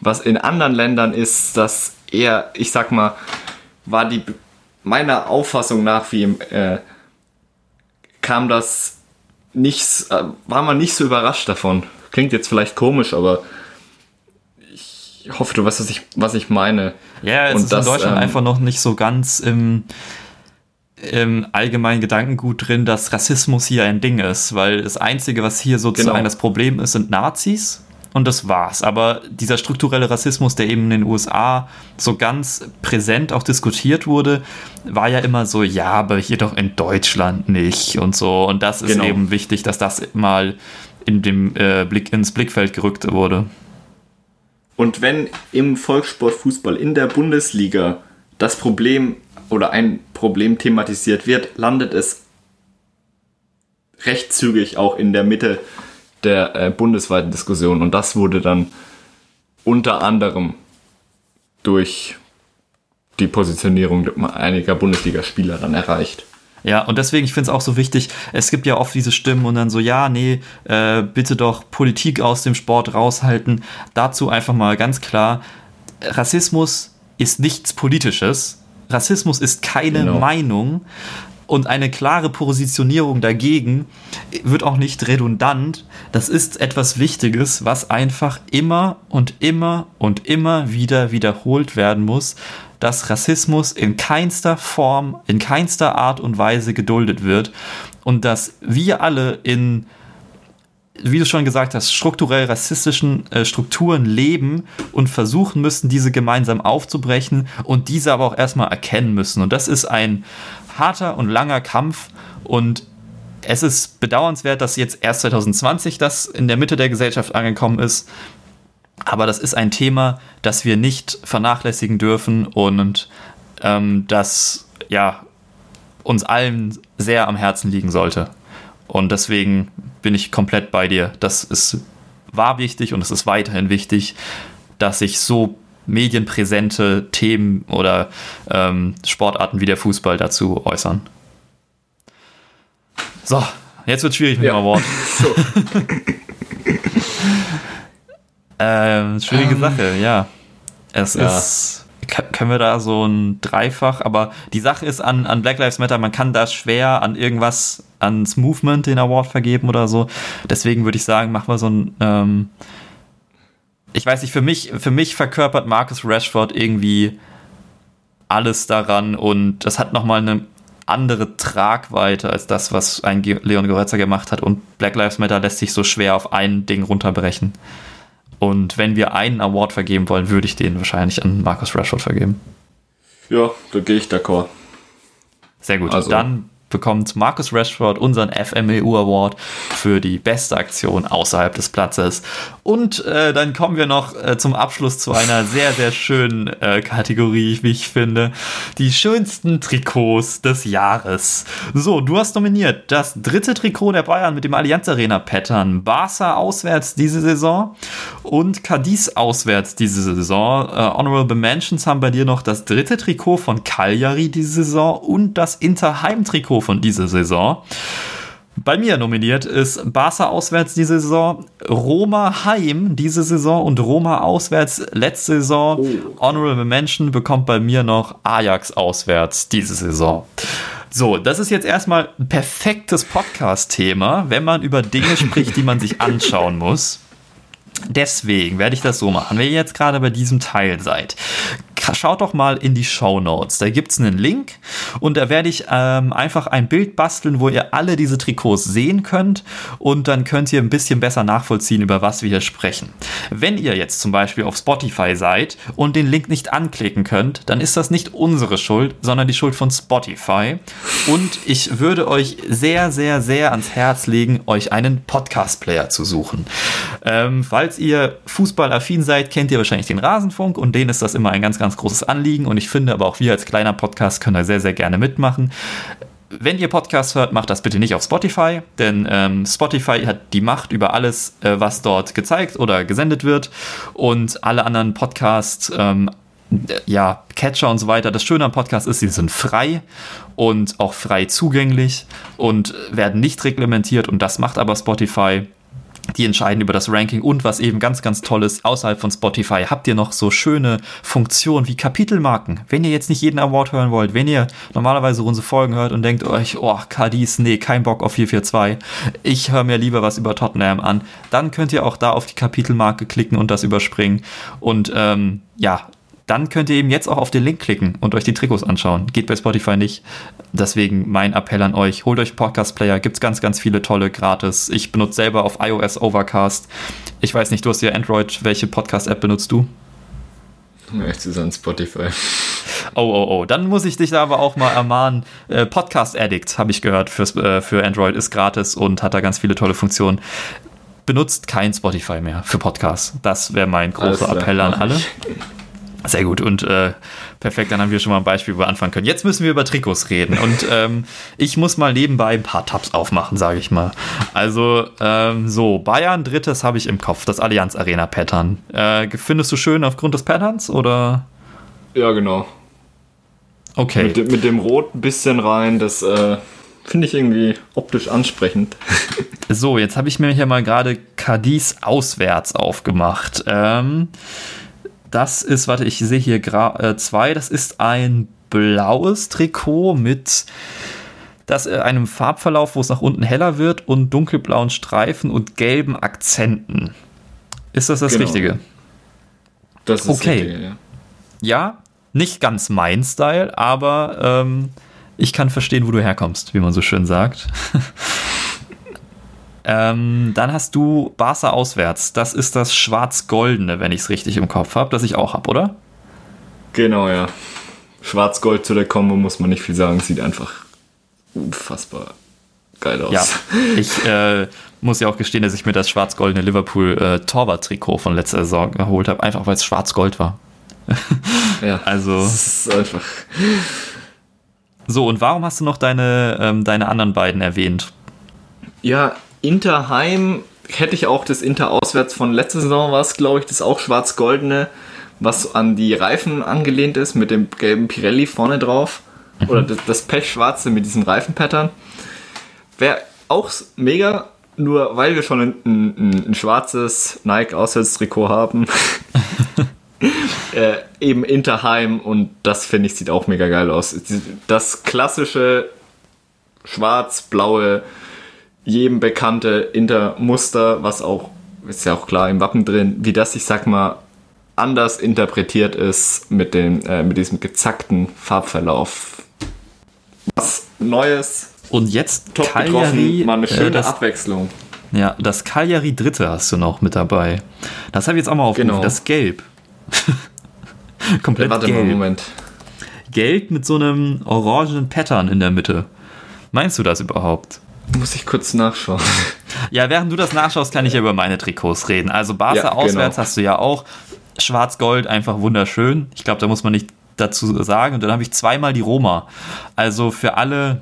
Was in anderen Ländern ist, dass eher, ich sag mal, war die meiner Auffassung nach wie im äh, kam das nicht, äh, war man nicht so überrascht davon. Klingt jetzt vielleicht komisch, aber ich hoffe, du weißt, was ich, was ich meine. Ja, es Und ist das, in Deutschland ähm, einfach noch nicht so ganz im, im allgemeinen Gedankengut drin, dass Rassismus hier ein Ding ist, weil das Einzige, was hier sozusagen genau. das Problem ist, sind Nazis und das war's. Aber dieser strukturelle Rassismus, der eben in den USA so ganz präsent auch diskutiert wurde, war ja immer so, ja, aber hier doch in Deutschland nicht und so. Und das ist genau. eben wichtig, dass das mal in dem äh, Blick ins Blickfeld gerückt wurde. Und wenn im Volkssportfußball in der Bundesliga das Problem oder ein Problem thematisiert wird, landet es recht zügig auch in der Mitte der äh, bundesweiten Diskussion. Und das wurde dann unter anderem durch die Positionierung einiger Bundesligaspieler dann erreicht. Ja, und deswegen, ich finde es auch so wichtig, es gibt ja oft diese Stimmen und dann so, ja, nee, äh, bitte doch Politik aus dem Sport raushalten. Dazu einfach mal ganz klar, Rassismus ist nichts Politisches. Rassismus ist keine genau. Meinung und eine klare Positionierung dagegen wird auch nicht redundant. Das ist etwas Wichtiges, was einfach immer und immer und immer wieder wiederholt werden muss, dass Rassismus in keinster Form, in keinster Art und Weise geduldet wird und dass wir alle in wie du schon gesagt hast, strukturell rassistischen äh, Strukturen leben und versuchen müssen, diese gemeinsam aufzubrechen und diese aber auch erstmal erkennen müssen. Und das ist ein harter und langer Kampf und es ist bedauernswert, dass jetzt erst 2020 das in der Mitte der Gesellschaft angekommen ist. Aber das ist ein Thema, das wir nicht vernachlässigen dürfen und ähm, das ja uns allen sehr am Herzen liegen sollte. Und deswegen bin ich komplett bei dir. Das ist war wichtig und es ist weiterhin wichtig, dass sich so medienpräsente Themen oder ähm, Sportarten wie der Fußball dazu äußern. So, jetzt wird es schwierig mit ja. dem Award. So. Ähm, schwierige ähm, Sache, ja. Es ja. ist. Können wir da so ein Dreifach, aber die Sache ist an, an Black Lives Matter, man kann da schwer an irgendwas, ans Movement den Award vergeben oder so. Deswegen würde ich sagen, machen wir so ein. Ähm, ich weiß nicht, für mich, für mich verkörpert Marcus Rashford irgendwie alles daran und das hat nochmal eine andere Tragweite als das, was ein Leon Goretzka gemacht hat und Black Lives Matter lässt sich so schwer auf ein Ding runterbrechen. Und wenn wir einen Award vergeben wollen, würde ich den wahrscheinlich an Marcus Rashford vergeben. Ja, da gehe ich d'accord. Sehr gut. Also. Dann bekommt Marcus Rashford unseren FMEU Award für die beste Aktion außerhalb des Platzes. Und äh, dann kommen wir noch äh, zum Abschluss zu einer sehr, sehr schönen äh, Kategorie, wie ich finde. Die schönsten Trikots des Jahres. So, du hast nominiert das dritte Trikot der Bayern mit dem Allianz Arena Pattern. Barca auswärts diese Saison und Cadiz auswärts diese Saison. Äh, Honorable Mentions haben bei dir noch das dritte Trikot von Cagliari diese Saison und das Inter Heimtrikot von dieser Saison. Bei mir nominiert ist Barca auswärts diese Saison, Roma Heim diese Saison und Roma auswärts letzte Saison. Oh. Honorable Mention bekommt bei mir noch Ajax auswärts diese Saison. So, das ist jetzt erstmal ein perfektes Podcast-Thema, wenn man über Dinge spricht, die man sich anschauen muss. Deswegen werde ich das so machen. Wenn ihr jetzt gerade bei diesem Teil seid, schaut doch mal in die Show Notes. Da gibt es einen Link und da werde ich ähm, einfach ein Bild basteln, wo ihr alle diese Trikots sehen könnt und dann könnt ihr ein bisschen besser nachvollziehen, über was wir hier sprechen. Wenn ihr jetzt zum Beispiel auf Spotify seid und den Link nicht anklicken könnt, dann ist das nicht unsere Schuld, sondern die Schuld von Spotify. Und ich würde euch sehr, sehr, sehr ans Herz legen, euch einen Podcast-Player zu suchen. Ähm, falls ihr fußballaffin seid, kennt ihr wahrscheinlich den Rasenfunk und denen ist das immer ein ganz, ganz ganz großes Anliegen und ich finde aber auch wir als kleiner Podcast können da sehr, sehr gerne mitmachen. Wenn ihr Podcasts hört, macht das bitte nicht auf Spotify, denn ähm, Spotify hat die Macht über alles, äh, was dort gezeigt oder gesendet wird und alle anderen Podcasts, ähm, ja, Catcher und so weiter. Das Schöne am Podcast ist, sie sind frei und auch frei zugänglich und werden nicht reglementiert und das macht aber Spotify die entscheiden über das Ranking und was eben ganz, ganz toll ist, außerhalb von Spotify habt ihr noch so schöne Funktionen wie Kapitelmarken. Wenn ihr jetzt nicht jeden Award hören wollt, wenn ihr normalerweise unsere Folgen hört und denkt euch, oh, Cadiz, nee, kein Bock auf 442, ich höre mir lieber was über Tottenham an, dann könnt ihr auch da auf die Kapitelmarke klicken und das überspringen und ähm, ja, dann könnt ihr eben jetzt auch auf den Link klicken und euch die Trikots anschauen. Geht bei Spotify nicht. Deswegen mein Appell an euch, holt euch Podcast-Player, gibt es ganz, ganz viele tolle gratis. Ich benutze selber auf iOS Overcast. Ich weiß nicht, du hast ja Android, welche Podcast-App benutzt du? Echt zu sein Spotify. Oh, oh, oh. Dann muss ich dich da aber auch mal ermahnen. Äh, Podcast Addict, habe ich gehört, fürs, äh, für Android ist gratis und hat da ganz viele tolle Funktionen benutzt kein Spotify mehr für Podcasts. Das wäre mein großer Appell an alle. Sehr gut und äh, perfekt, dann haben wir schon mal ein Beispiel, wo wir anfangen können. Jetzt müssen wir über Trikots reden und ähm, ich muss mal nebenbei ein paar Tabs aufmachen, sage ich mal. Also ähm, so, Bayern drittes habe ich im Kopf, das Allianz Arena Pattern. Äh, findest du schön aufgrund des Patterns oder? Ja, genau. Okay. Mit, mit dem Rot ein bisschen rein, das äh, finde ich irgendwie optisch ansprechend. So, jetzt habe ich mir hier mal gerade Cadiz auswärts aufgemacht. Ähm, das ist, warte, ich sehe hier äh, zwei. Das ist ein blaues Trikot mit das, äh, einem Farbverlauf, wo es nach unten heller wird und dunkelblauen Streifen und gelben Akzenten. Ist das das genau. Richtige? Das ist okay. Richtige, ja. ja, nicht ganz mein Style, aber ähm, ich kann verstehen, wo du herkommst, wie man so schön sagt. ähm, dann hast du Barca auswärts. Das ist das Schwarz-Goldene, wenn ich es richtig im Kopf habe, das ich auch habe, oder? Genau, ja. Schwarz-Gold zu der Kombo muss man nicht viel sagen. Sieht einfach unfassbar geil aus. Ja, ich äh, muss ja auch gestehen, dass ich mir das schwarz-goldene Liverpool äh, Torwart-Trikot von letzter Saison geholt habe, einfach weil es schwarz-gold war. ja, also. Das ist einfach. So, und warum hast du noch deine, ähm, deine anderen beiden erwähnt? Ja, Interheim hätte ich auch das Inter auswärts von letzter Saison war es, glaube ich, das auch schwarz-goldene, was an die Reifen angelehnt ist, mit dem gelben Pirelli vorne drauf. Mhm. Oder das, das Pechschwarze mit diesem Reifenpattern. Wäre auch mega, nur weil wir schon ein, ein, ein schwarzes Nike-Auswärtstrikot haben. äh, eben Interheim und das finde ich sieht auch mega geil aus. Das klassische schwarz-blaue, jedem bekannte Intermuster, was auch, ist ja auch klar im Wappen drin, wie das, ich sag mal, anders interpretiert ist mit, dem, äh, mit diesem gezackten Farbverlauf. Was Neues. Und jetzt top Cagliari, getroffen, mal eine schöne äh, das, Abwechslung. Ja, das Cagliari Dritte hast du noch mit dabei. Das habe ich jetzt auch mal aufgerufen, genau. das Gelb. Komplett Warte gelb. mal, Moment. Gelb mit so einem orangen Pattern in der Mitte. Meinst du das überhaupt? Muss ich kurz nachschauen. Ja, während du das nachschaust, kann ich ja über meine Trikots reden. Also Barca ja, auswärts genau. hast du ja auch. Schwarz-Gold, einfach wunderschön. Ich glaube, da muss man nicht dazu sagen. Und dann habe ich zweimal die Roma. Also für alle,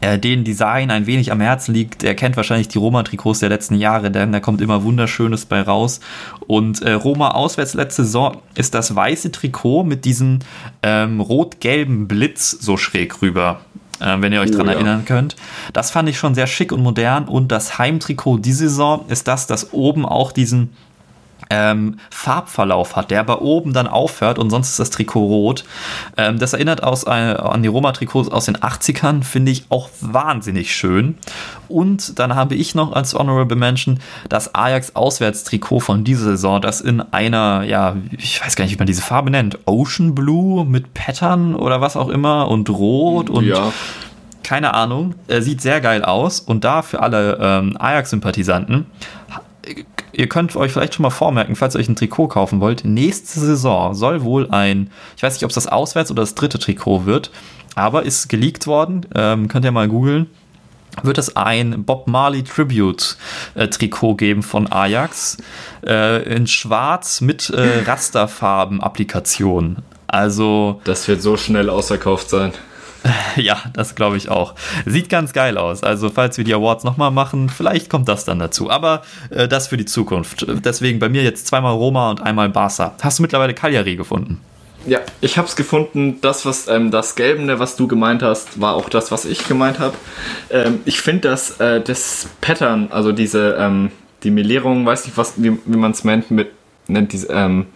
äh, denen Design ein wenig am Herzen liegt, der kennt wahrscheinlich die Roma-Trikots der letzten Jahre, denn da kommt immer Wunderschönes bei raus. Und äh, Roma auswärts letzte Saison ist das weiße Trikot mit diesem ähm, rot-gelben Blitz so schräg rüber. Äh, wenn ihr euch oh, dran ja. erinnern könnt. Das fand ich schon sehr schick und modern. Und das Heimtrikot diese Saison ist das, das oben auch diesen ähm, Farbverlauf hat, der aber oben dann aufhört und sonst ist das Trikot rot. Ähm, das erinnert aus, äh, an die Roma-Trikots aus den 80ern, finde ich auch wahnsinnig schön. Und dann habe ich noch als Honorable Mention das Ajax-Auswärtstrikot von dieser Saison, das in einer, ja, ich weiß gar nicht, wie man diese Farbe nennt, Ocean Blue mit Pattern oder was auch immer und Rot und ja keine Ahnung, äh, sieht sehr geil aus. Und da für alle ähm, Ajax-Sympathisanten ihr könnt euch vielleicht schon mal vormerken, falls ihr euch ein Trikot kaufen wollt, nächste Saison soll wohl ein, ich weiß nicht, ob es das Auswärts- oder das dritte Trikot wird, aber ist geleakt worden, ähm, könnt ihr mal googeln, wird es ein Bob Marley Tribute äh, Trikot geben von Ajax äh, in schwarz mit äh, Rasterfarben Applikation. Also das wird so schnell ausverkauft sein. Ja, das glaube ich auch. Sieht ganz geil aus. Also, falls wir die Awards nochmal machen, vielleicht kommt das dann dazu. Aber äh, das für die Zukunft. Deswegen bei mir jetzt zweimal Roma und einmal Barca. Hast du mittlerweile Cagliari gefunden? Ja, ich habe es gefunden. Das, was ähm, das Gelbene, was du gemeint hast, war auch das, was ich gemeint habe. Ähm, ich finde, dass äh, das Pattern, also diese ähm, die Melierung, weiß nicht, was, wie, wie man es nennt, mit nennt diese ähm,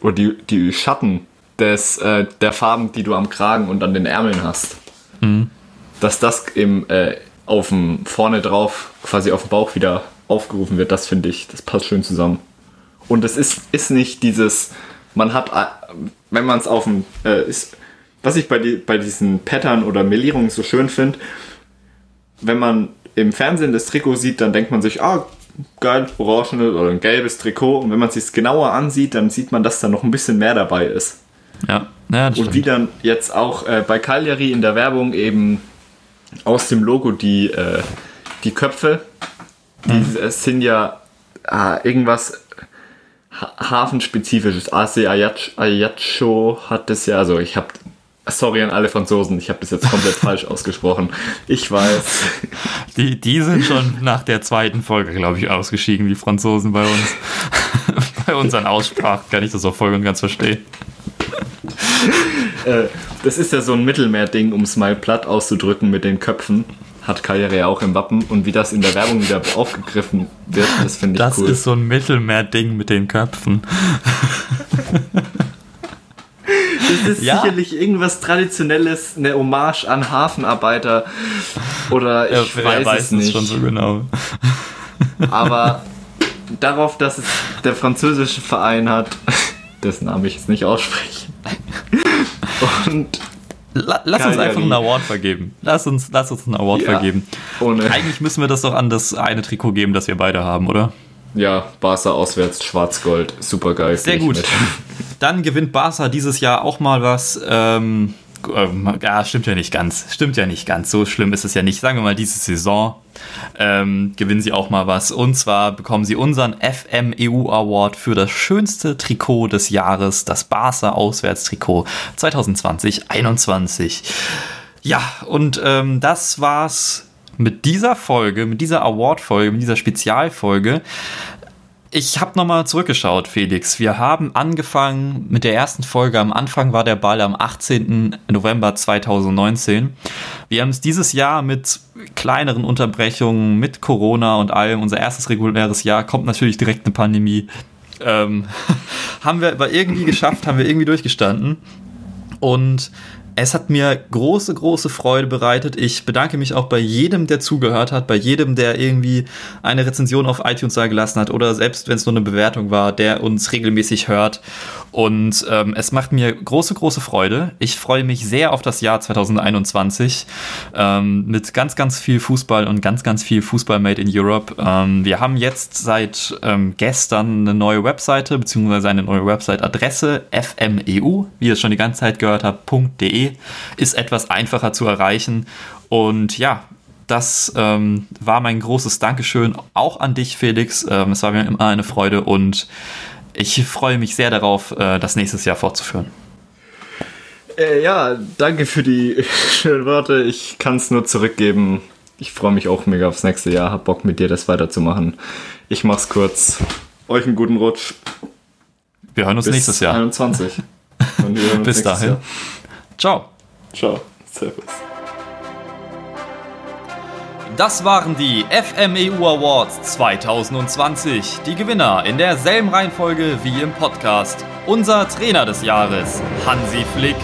oder die, die Schatten des, äh, der Farben, die du am Kragen und an den Ärmeln hast. Mhm. Dass das im, äh, auf dem, vorne drauf, quasi auf dem Bauch wieder aufgerufen wird, das finde ich, das passt schön zusammen. Und es ist, ist nicht dieses, man hat, äh, wenn man es auf dem, äh, ist, was ich bei, die, bei diesen Pattern oder Melierungen so schön finde, wenn man im Fernsehen das Trikot sieht, dann denkt man sich, ah, geil, orangenes oder ein gelbes Trikot. Und wenn man es sich genauer ansieht, dann sieht man, dass da noch ein bisschen mehr dabei ist. Ja, ja Und wie dann jetzt auch äh, bei Cagliari in der Werbung eben aus dem Logo die, äh, die Köpfe, die mhm. sind ja ah, irgendwas hafenspezifisches. AC Ayaccio hat das ja, also ich habe Sorry an alle Franzosen, ich habe das jetzt komplett falsch ausgesprochen. Ich weiß. Die, die sind schon nach der zweiten Folge, glaube ich, ausgeschieden, die Franzosen bei uns. bei unseren Aussprachen kann ich das auch voll und ganz verstehen. Äh, das ist ja so ein Mittelmeer-Ding, um es mal platt auszudrücken mit den Köpfen. Hat Karriere ja auch im Wappen und wie das in der Werbung wieder aufgegriffen wird, das finde ich das cool. Das ist so ein Mittelmeer-Ding mit den Köpfen. Das ist ja. sicherlich irgendwas Traditionelles, eine Hommage an Hafenarbeiter oder ich ja, weiß, weiß es nicht. schon so genau. Aber darauf, dass es der französische Verein hat, dessen Namen ich jetzt nicht aussprechen. Und La lass uns einfach einen Award vergeben. Lass uns, lass uns einen Award ja, vergeben. Ohne. Eigentlich müssen wir das doch an das eine Trikot geben, das wir beide haben, oder? Ja, Barca auswärts, Schwarz-Gold, super geil. Sehr gut. Dann gewinnt Barca dieses Jahr auch mal was. Ähm, ähm, ja, stimmt ja nicht ganz. Stimmt ja nicht ganz. So schlimm ist es ja nicht. Sagen wir mal, diese Saison ähm, gewinnen sie auch mal was. Und zwar bekommen sie unseren FMEU Award für das schönste Trikot des Jahres, das Barca Auswärtstrikot 2020-21. Ja, und ähm, das war's mit dieser Folge, mit dieser Award-Folge, mit dieser Spezialfolge. Ich habe nochmal zurückgeschaut, Felix. Wir haben angefangen mit der ersten Folge. Am Anfang war der Ball am 18. November 2019. Wir haben es dieses Jahr mit kleineren Unterbrechungen, mit Corona und allem, unser erstes reguläres Jahr, kommt natürlich direkt eine Pandemie. Ähm, haben wir aber irgendwie geschafft, haben wir irgendwie durchgestanden. Und es hat mir große, große Freude bereitet. Ich bedanke mich auch bei jedem, der zugehört hat, bei jedem, der irgendwie eine Rezension auf iTunes da gelassen hat oder selbst wenn es nur eine Bewertung war, der uns regelmäßig hört. Und ähm, es macht mir große, große Freude. Ich freue mich sehr auf das Jahr 2021 ähm, mit ganz, ganz viel Fußball und ganz, ganz viel Fußball Made in Europe. Ähm, wir haben jetzt seit ähm, gestern eine neue Webseite beziehungsweise eine neue Website-Adresse fmeu, wie ihr es schon die ganze Zeit gehört habt, .de ist etwas einfacher zu erreichen. Und ja, das ähm, war mein großes Dankeschön auch an dich, Felix. Ähm, es war mir immer eine Freude und ich freue mich sehr darauf, äh, das nächstes Jahr fortzuführen. Äh, ja, danke für die schönen Worte. Ich kann es nur zurückgeben. Ich freue mich auch mega aufs nächste Jahr. Hab Bock mit dir das weiterzumachen. Ich mach's kurz. Euch einen guten Rutsch. Wir hören uns Bis nächstes Jahr. 21. Bis dahin. Jahr. Ciao. Ciao. Servus. Das waren die FMEU Awards 2020. Die Gewinner in derselben Reihenfolge wie im Podcast. Unser Trainer des Jahres, Hansi Flick.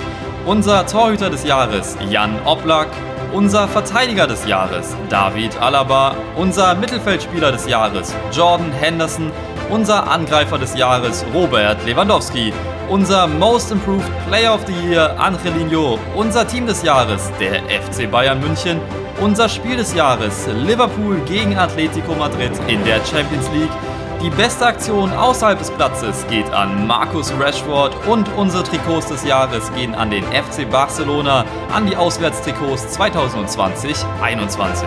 Unser Torhüter des Jahres, Jan Oblak. Unser Verteidiger des Jahres, David Alaba. Unser Mittelfeldspieler des Jahres, Jordan Henderson. Unser Angreifer des Jahres, Robert Lewandowski unser Most Improved Player of the Year Angelino, unser Team des Jahres der FC Bayern München, unser Spiel des Jahres Liverpool gegen Atletico Madrid in der Champions League. Die beste Aktion außerhalb des Platzes geht an Marcus Rashford und unsere Trikots des Jahres gehen an den FC Barcelona, an die Auswärtstrikots 2020-21.